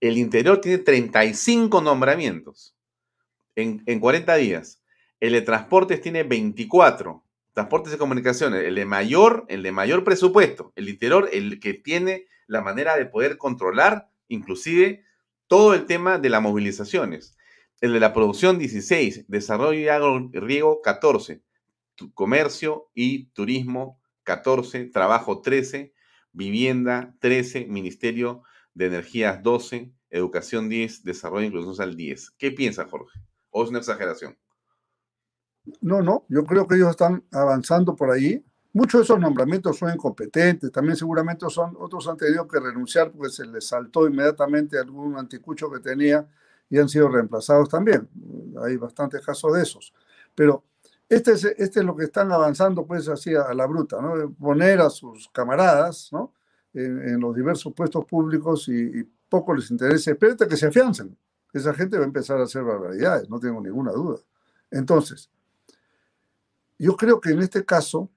El interior tiene 35 nombramientos en, en 40 días. El de transportes tiene 24. Transportes y comunicaciones, el de mayor, el de mayor presupuesto. El interior, el que tiene la manera de poder controlar, inclusive, todo el tema de las movilizaciones. El de la producción 16, desarrollo y agro 14, comercio y turismo 14, trabajo 13, vivienda 13, ministerio de energías 12, educación 10, desarrollo e inclusión social 10. ¿Qué piensa Jorge? ¿O es una exageración? No, no, yo creo que ellos están avanzando por ahí. Muchos de esos nombramientos son incompetentes, también seguramente son, otros han tenido que renunciar porque se les saltó inmediatamente algún anticucho que tenía y han sido reemplazados también. Hay bastantes casos de esos. Pero este es, este es lo que están avanzando, pues así a, la bruta, ¿no? Poner a sus camaradas, ¿no? En, los diversos puestos públicos y, poco les interesa. Espérate que se afiancen. Esa gente va a empezar a hacer barbaridades, no tengo ninguna duda. Entonces, yo creo que en este caso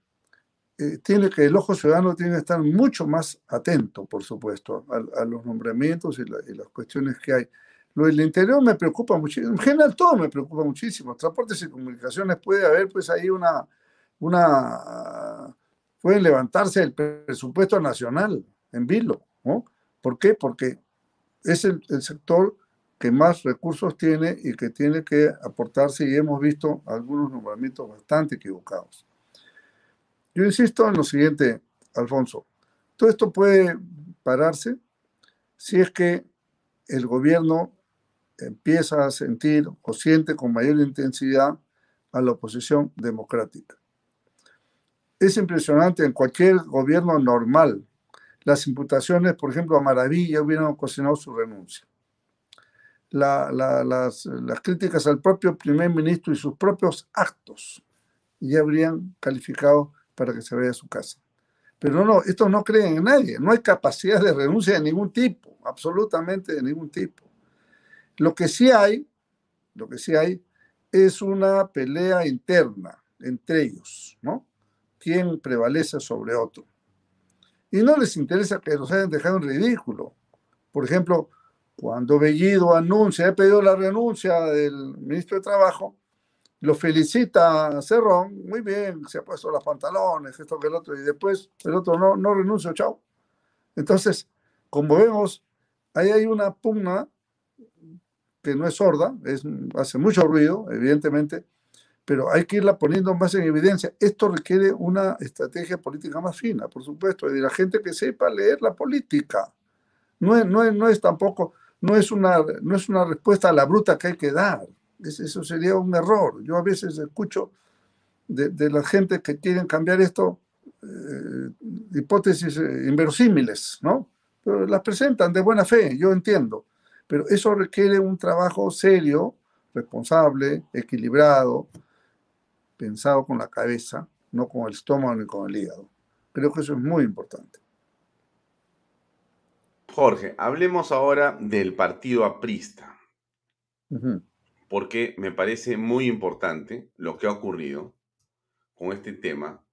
eh, tiene que el ojo ciudadano tiene que estar mucho más atento, por supuesto, a, los nombramientos y, las cuestiones que hay. Lo del interior me preocupa muchísimo, en general todo me preocupa muchísimo. Transportes y comunicaciones puede haber pues ahí una, una, pueden levantarse el presupuesto nacional en vilo, ¿no? ¿Por qué? Porque es el, el sector que más recursos tiene y que tiene que aportarse y hemos visto algunos nombramientos bastante equivocados. Yo insisto en lo siguiente, Alfonso, todo esto puede pararse si es que el gobierno empieza a sentir o siente con mayor intensidad a la oposición democrática. Es impresionante en cualquier gobierno normal. Las imputaciones, por ejemplo, a Maravilla hubieran ocasionado su renuncia. las, las críticas al propio primer ministro y sus propios actos ya habrían calificado para que se vaya a su casa. Pero no, estos no creen en nadie, no hay capacidad de renuncia de ningún tipo, absolutamente de ningún tipo. Lo que sí hay, lo que sí hay es una pelea interna entre ellos, ¿no? ¿Quién prevalece sobre otro? Y no les interesa que los hayan dejado en ridículo. Por ejemplo, cuando Bellido anuncia, he pedido la renuncia del ministro de Trabajo, lo felicita Cerrón, muy bien, se ha puesto los pantalones, esto que el otro, y después el otro no, no chao. Entonces, como vemos, ahí hay una pugna que no es sorda, es, hace mucho ruido, evidentemente, pero hay que irla poniendo más en evidencia. Esto requiere una estrategia política más fina, por supuesto, de la gente que sepa leer la política. No es, no es, no es tampoco, no es, una, no es una respuesta a la bruta que hay que dar. Eso sería un error. Yo a veces escucho de, la gente que quieren cambiar esto eh, hipótesis eh, inverosímiles, ¿no? Pero las presentan de buena fe, yo entiendo. Pero eso requiere un trabajo serio, responsable, equilibrado, pensado con la cabeza, no con el estómago ni con el hígado. Creo que eso es muy importante. Jorge, hablemos ahora del partido aprista porque me parece muy importante lo que ha ocurrido con este tema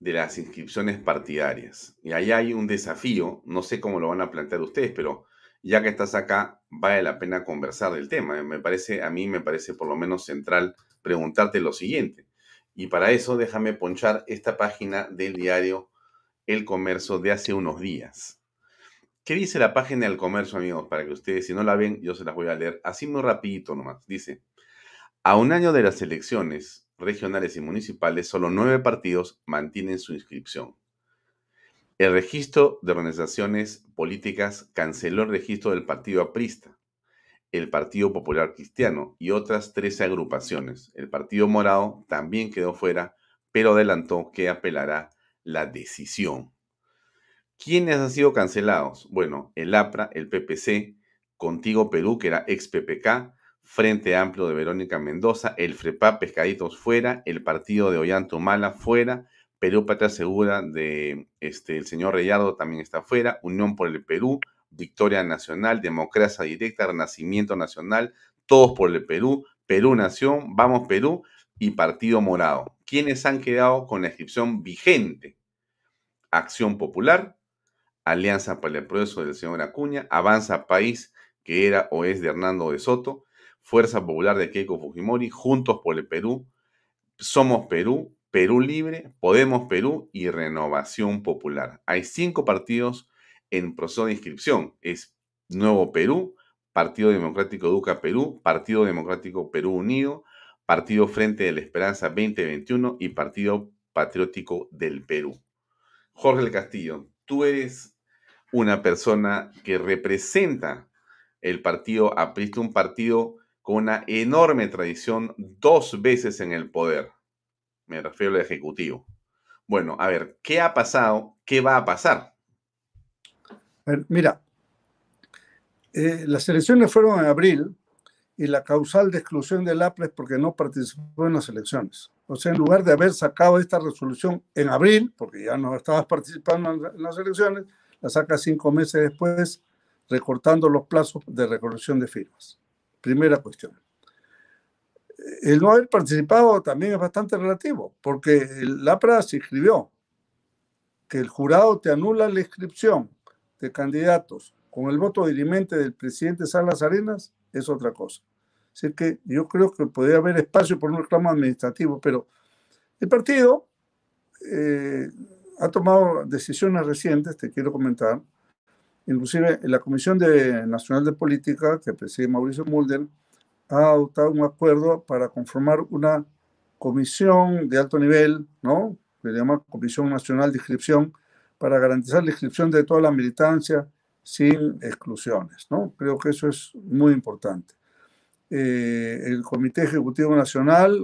de las inscripciones partidarias. Y ahí hay un desafío, no sé cómo lo van a plantear ustedes, pero ya que estás acá, vale la pena conversar del tema. Me parece, a mí me parece por lo menos central preguntarte lo siguiente. Y para eso déjame ponchar esta página del diario El Comercio de hace unos días. ¿Qué dice la página del comercio, amigos? Para que ustedes, si no la ven, yo se las voy a leer así muy rapidito nomás. Dice, a un año de las elecciones regionales y municipales, solo nueve partidos mantienen su inscripción. El registro de organizaciones políticas canceló el registro del Partido Aprista, el Partido Popular Cristiano y otras 13 agrupaciones. El Partido Morado también quedó fuera, pero adelantó que apelará la decisión. ¿Quiénes han sido cancelados? Bueno, el APRA, el PPC, Contigo Perú, que era ex PPK, Frente Amplio de Verónica Mendoza, el FREPA Pescaditos fuera, el partido de Ollanta Mala fuera, Perú Patria Segura de este, el señor Reyardo también está fuera, Unión por el Perú, Victoria Nacional, Democracia Directa, Renacimiento Nacional, Todos por el Perú, Perú Nación, Vamos Perú y Partido Morado. ¿Quiénes han quedado con la inscripción vigente? Acción Popular, Alianza para el Progreso del señor Acuña, Avanza País, que era o es de Hernando de Soto, Fuerza Popular de Keiko Fujimori, Juntos por el Perú, Somos Perú, Perú Libre, Podemos Perú y Renovación Popular. Hay cinco partidos en proceso de inscripción. Es Nuevo Perú, Partido Democrático Educa Perú, Partido Democrático Perú Unido, Partido Frente de la Esperanza 2021 y Partido Patriótico del Perú. Jorge del Castillo, tú eres una persona que representa el partido aprista, un partido con una enorme tradición, dos veces en el poder. Me refiero al Ejecutivo. Bueno, a ver, ¿qué ha pasado? ¿Qué va a pasar? mira, eh, las elecciones fueron en abril y la causal de exclusión del APRA es porque no participó en las elecciones. O sea, en lugar de haber sacado esta resolución en abril, porque ya no estabas participando en las elecciones, la saca cinco meses después, recortando los plazos de recolección de firmas. Primera cuestión. El no haber participado también es bastante relativo, porque el APRA se inscribió. Que el jurado te anula la inscripción de candidatos con el voto dirimente del presidente Salas Arenas es otra cosa. Así que yo creo que podría haber espacio por un reclamo administrativo, pero el partido eh, ha tomado decisiones recientes, te quiero comentar. Inclusive la Comisión de, Nacional de Política, que preside Mauricio Mulder, ha adoptado un acuerdo para conformar una comisión de alto nivel, ¿no? Que se llama Comisión Nacional de Inscripción, para garantizar la inscripción de toda la militancia sin exclusiones, ¿no? Creo que eso es muy importante. Eh, el Comité Ejecutivo Nacional,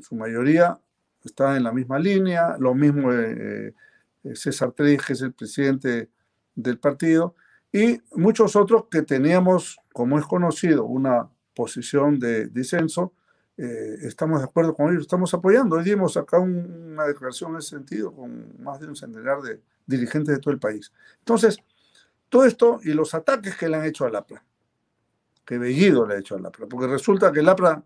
su mayoría, está en la misma línea, lo mismo eh, eh, César Trey, que es el presidente del partido, y muchos otros que teníamos, como es conocido, una posición de disenso, estamos de acuerdo con ellos, estamos apoyando. Hoy dimos acá una declaración en ese sentido con más de un centenar de dirigentes de todo el país. Entonces, todo esto y los ataques que le han hecho a LAPRA, que Bellido le ha hecho a LAPRA, porque resulta que LAPRA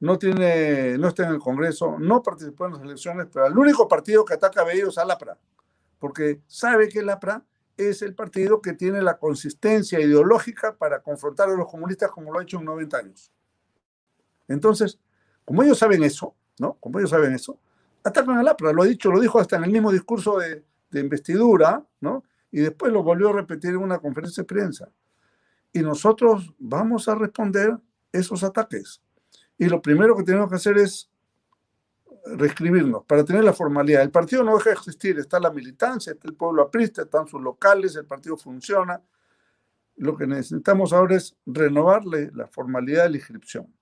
no, tiene, no está en el Congreso, no participó en las elecciones, pero el único partido que ataca a Bellido es a LAPRA, porque sabe que LAPRA es el partido que tiene la consistencia ideológica para confrontar a los comunistas como lo ha hecho en 90 años. Entonces, como ellos saben eso, ¿no? Como ellos saben eso, atacan a LAPRA, lo ha dicho, lo dijo hasta en el mismo discurso de, de investidura, ¿no? y después lo volvió a repetir en una conferencia de prensa. Y nosotros vamos a responder esos ataques. Y lo primero que tenemos que hacer es reescribirnos para tener la formalidad. El partido no deja de existir, está la militancia, está el pueblo aprista, están sus locales, el partido funciona. Lo que necesitamos ahora es renovarle la formalidad de la inscripción.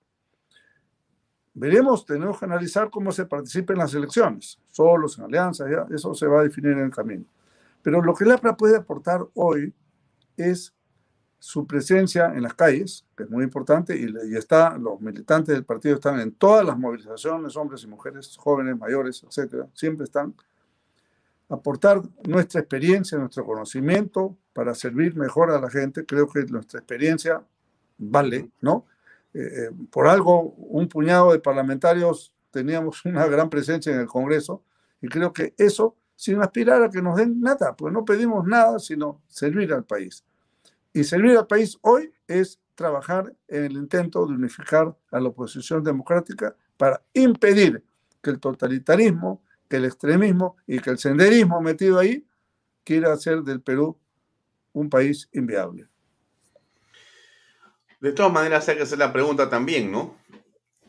Veremos, tenemos que analizar cómo se participa en las elecciones, solos, en alianzas, eso se va a definir en el camino. Pero lo que el APRA puede aportar hoy es su presencia en las calles, que es muy importante, y, y, está, los militantes del partido están en todas las movilizaciones, hombres y mujeres, jóvenes, mayores, etcétera, siempre están. Aportar nuestra experiencia, nuestro conocimiento para servir mejor a la gente, creo que nuestra experiencia vale, ¿no? Eh, eh, por algo, un puñado de parlamentarios teníamos *laughs* una gran presencia en el Congreso, y creo que eso sin aspirar a que nos den nada, porque no pedimos nada, sino servir al país. Y servir al país hoy es trabajar en el intento de unificar a la oposición democrática para impedir que el totalitarismo, que el extremismo y que el senderismo metido ahí quiera hacer del Perú un país inviable. De todas maneras, hay que hacer la pregunta también, ¿no?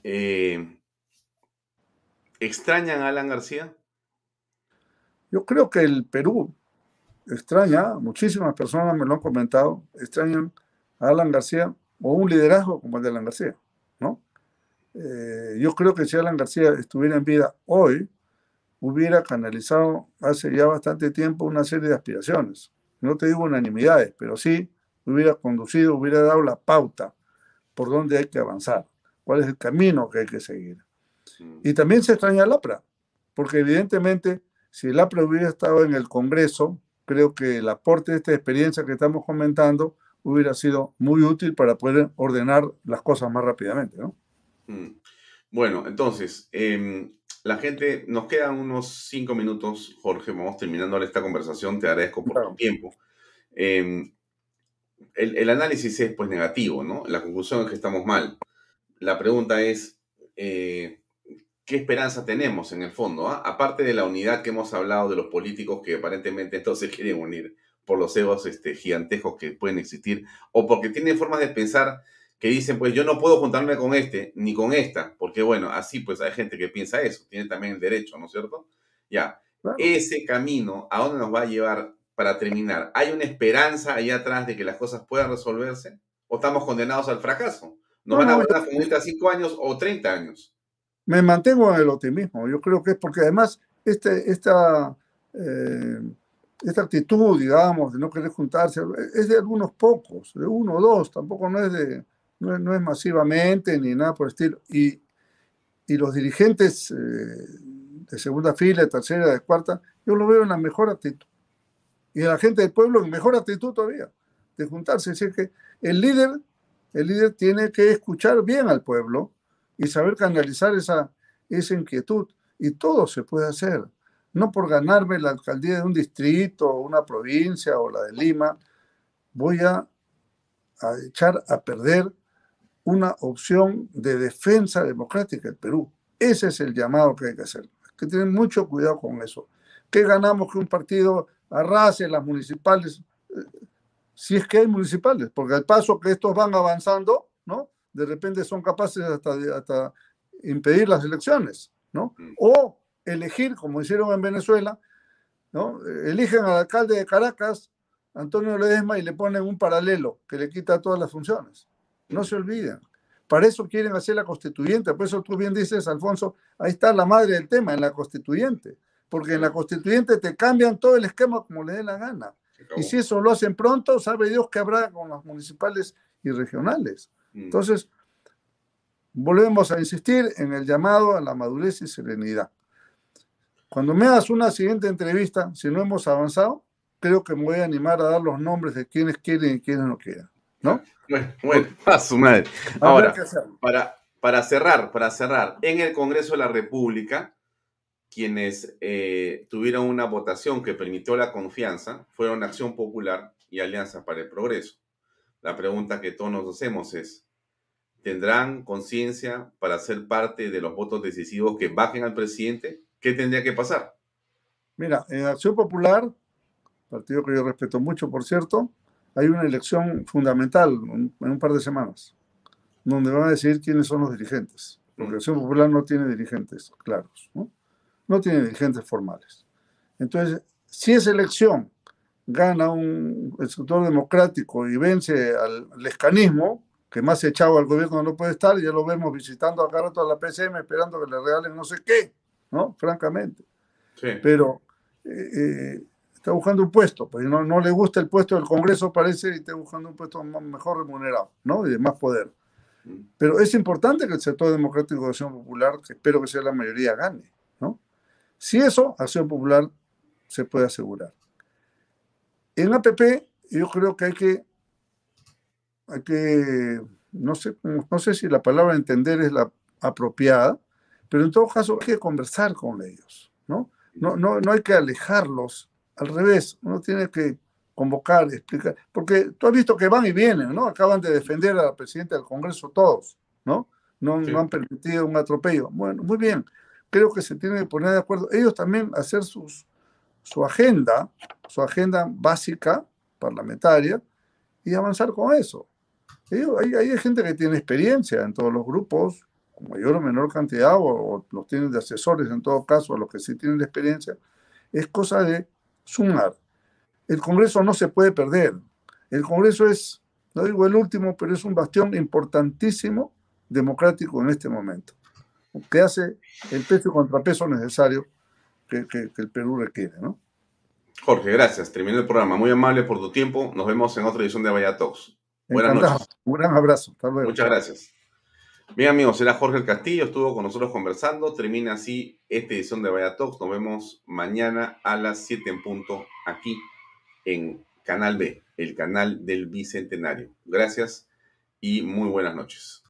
Eh, ¿Extrañan a Alan García? Yo creo que el Perú extraña, muchísimas personas me lo han comentado, extrañan a Alan García o un liderazgo como el de Alan García, ¿no? Eh, yo creo que si Alan García estuviera en vida hoy, hubiera canalizado hace ya bastante tiempo una serie de aspiraciones. No te digo unanimidades, pero sí hubiera conducido, hubiera dado la pauta por dónde hay que avanzar, cuál es el camino que hay que seguir. Y también se extraña a Lapra, porque evidentemente si el APRA hubiera estado en el Congreso, creo que el aporte de esta experiencia que estamos comentando hubiera sido muy útil para poder ordenar las cosas más rápidamente, ¿no? Mm. Bueno, entonces, em, la gente, nos quedan unos cinco minutos, Jorge, vamos terminando ahora esta conversación, te agradezco por tu tiempo. Em, el, análisis es pues negativo, ¿no? La conclusión es que estamos mal. La pregunta es, eh, ¿qué esperanza tenemos en el fondo? Ah? Aparte de la unidad que hemos hablado de los políticos que aparentemente *laughs* entonces quieren unir por los egos este, gigantescos que pueden existir, o porque tienen formas de pensar que dicen, pues yo no puedo juntarme con este ni con esta, porque bueno, así pues hay gente que piensa eso, tiene también el derecho, ¿no es cierto? Ya, ese camino, ¿a dónde nos va a llevar para terminar? ¿Hay una esperanza ahí atrás de que las cosas puedan resolverse? ¿O estamos condenados al fracaso? ¿Nos van a votar comunistas 5 años o 30 años? Me mantengo en el optimismo. Yo creo que es porque además este, esta, eh, esta actitud, digamos, de no querer juntarse, es de algunos pocos, de uno o dos, tampoco no es, de, no es, masivamente ni nada por el estilo. Y, y los dirigentes eh, de segunda fila, de tercera, de cuarta, yo lo veo en la mejor actitud. Y la gente del pueblo en mejor actitud todavía, de juntarse. Es decir, que el líder, el líder tiene que escuchar bien al pueblo, y saber canalizar esa, esa inquietud. Y todo se puede hacer. No por ganarme la alcaldía de un distrito, una provincia o la de Lima, voy a, a echar a perder una opción de defensa democrática del Perú. Ese es el llamado que hay que hacer. Hay que tener mucho cuidado con eso. ¿Qué ganamos que un partido arrase las municipales? Eh, si es que hay municipales, porque al paso que estos van avanzando, ¿no? De repente son capaces hasta hasta impedir las elecciones, ¿no? Mm. O elegir, como hicieron en Venezuela, ¿no? Eligen al alcalde de Caracas Antonio Ledesma y le ponen un paralelo que le quita todas las funciones. No se olviden. Para eso quieren hacer la constituyente. Por eso tú bien dices, Alfonso, ahí está la madre del tema, en la constituyente. Porque en la constituyente te cambian todo el esquema como le dé la gana. Y si eso lo hacen pronto, sabe Dios que habrá con las municipales y regionales. Mm. Entonces, volvemos a insistir en el llamado a la madurez y serenidad. Cuando me hagas una siguiente entrevista, si no hemos avanzado, creo que me voy a animar a dar los nombres de quienes quieren y quienes no quieren. ¿No? Bueno, bueno, *laughs* a su madre. Ahora, para, para cerrar, para cerrar, en el Congreso de la República, quienes eh, tuvieron una votación que permitió la confianza fueron Acción Popular y Alianza para el Progreso. La pregunta que todos nos hacemos es, ¿tendrán conciencia para ser parte de los votos decisivos que bajen al presidente? ¿Qué tendría que pasar? Mira, en Acción Popular, partido que yo respeto mucho, por cierto, hay una elección fundamental en un par de semanas, donde van a decidir quiénes son los dirigentes, porque Acción Popular no tiene dirigentes claros, ¿no? No tiene dirigentes formales. Entonces, si esa elección gana un, el sector democrático y vence al, escanismo, que más echado al gobierno no puede estar, ya lo vemos visitando acá rato a la PCM esperando que le regalen no sé qué, ¿no? Francamente. Pero eh, eh, está buscando un puesto, pues no, no le gusta el puesto del Congreso, parece, y está buscando un puesto mejor remunerado, ¿no? Y de más poder. Mm. Pero es importante que el sector democrático de Acción Popular, que espero que sea la mayoría, gane, ¿no? Si eso, Acción Popular se puede asegurar. En APP, yo creo que hay que, hay que no sé, no sé si la palabra entender es la apropiada, pero en todo caso hay que conversar con ellos, ¿no? No, no, no hay que alejarlos, al revés, uno tiene que convocar, explicar, porque tú has visto que van y vienen, ¿no? Acaban de defender al presidente del Congreso todos, ¿no? No, no han permitido un atropello. Bueno, muy bien, creo que se tienen que poner de acuerdo. Ellos también hacer sus, su agenda, su agenda básica parlamentaria y avanzar con eso. hay, hay, gente que tiene experiencia en todos los grupos, con mayor o menor cantidad, o, los tienen de asesores en todo caso, a los que sí tienen experiencia. Es cosa de sumar. El Congreso no se puede perder. El Congreso es, no digo el último, pero es un bastión importantísimo democrático en este momento, que hace el peso y contrapeso necesario que, el Perú requiere, ¿no? Jorge, gracias. Terminé el programa. Muy amable por tu tiempo. Nos vemos en otra edición de Vaya Talks. Buenas noches. Un gran abrazo. Hasta luego. Muchas gracias. Bien, amigos, era Jorge el Castillo. Estuvo con nosotros conversando. Termina así esta edición de Vaya Talks. Nos vemos mañana a las 7 en punto aquí en Canal B, el canal del Bicentenario. Gracias y muy buenas noches.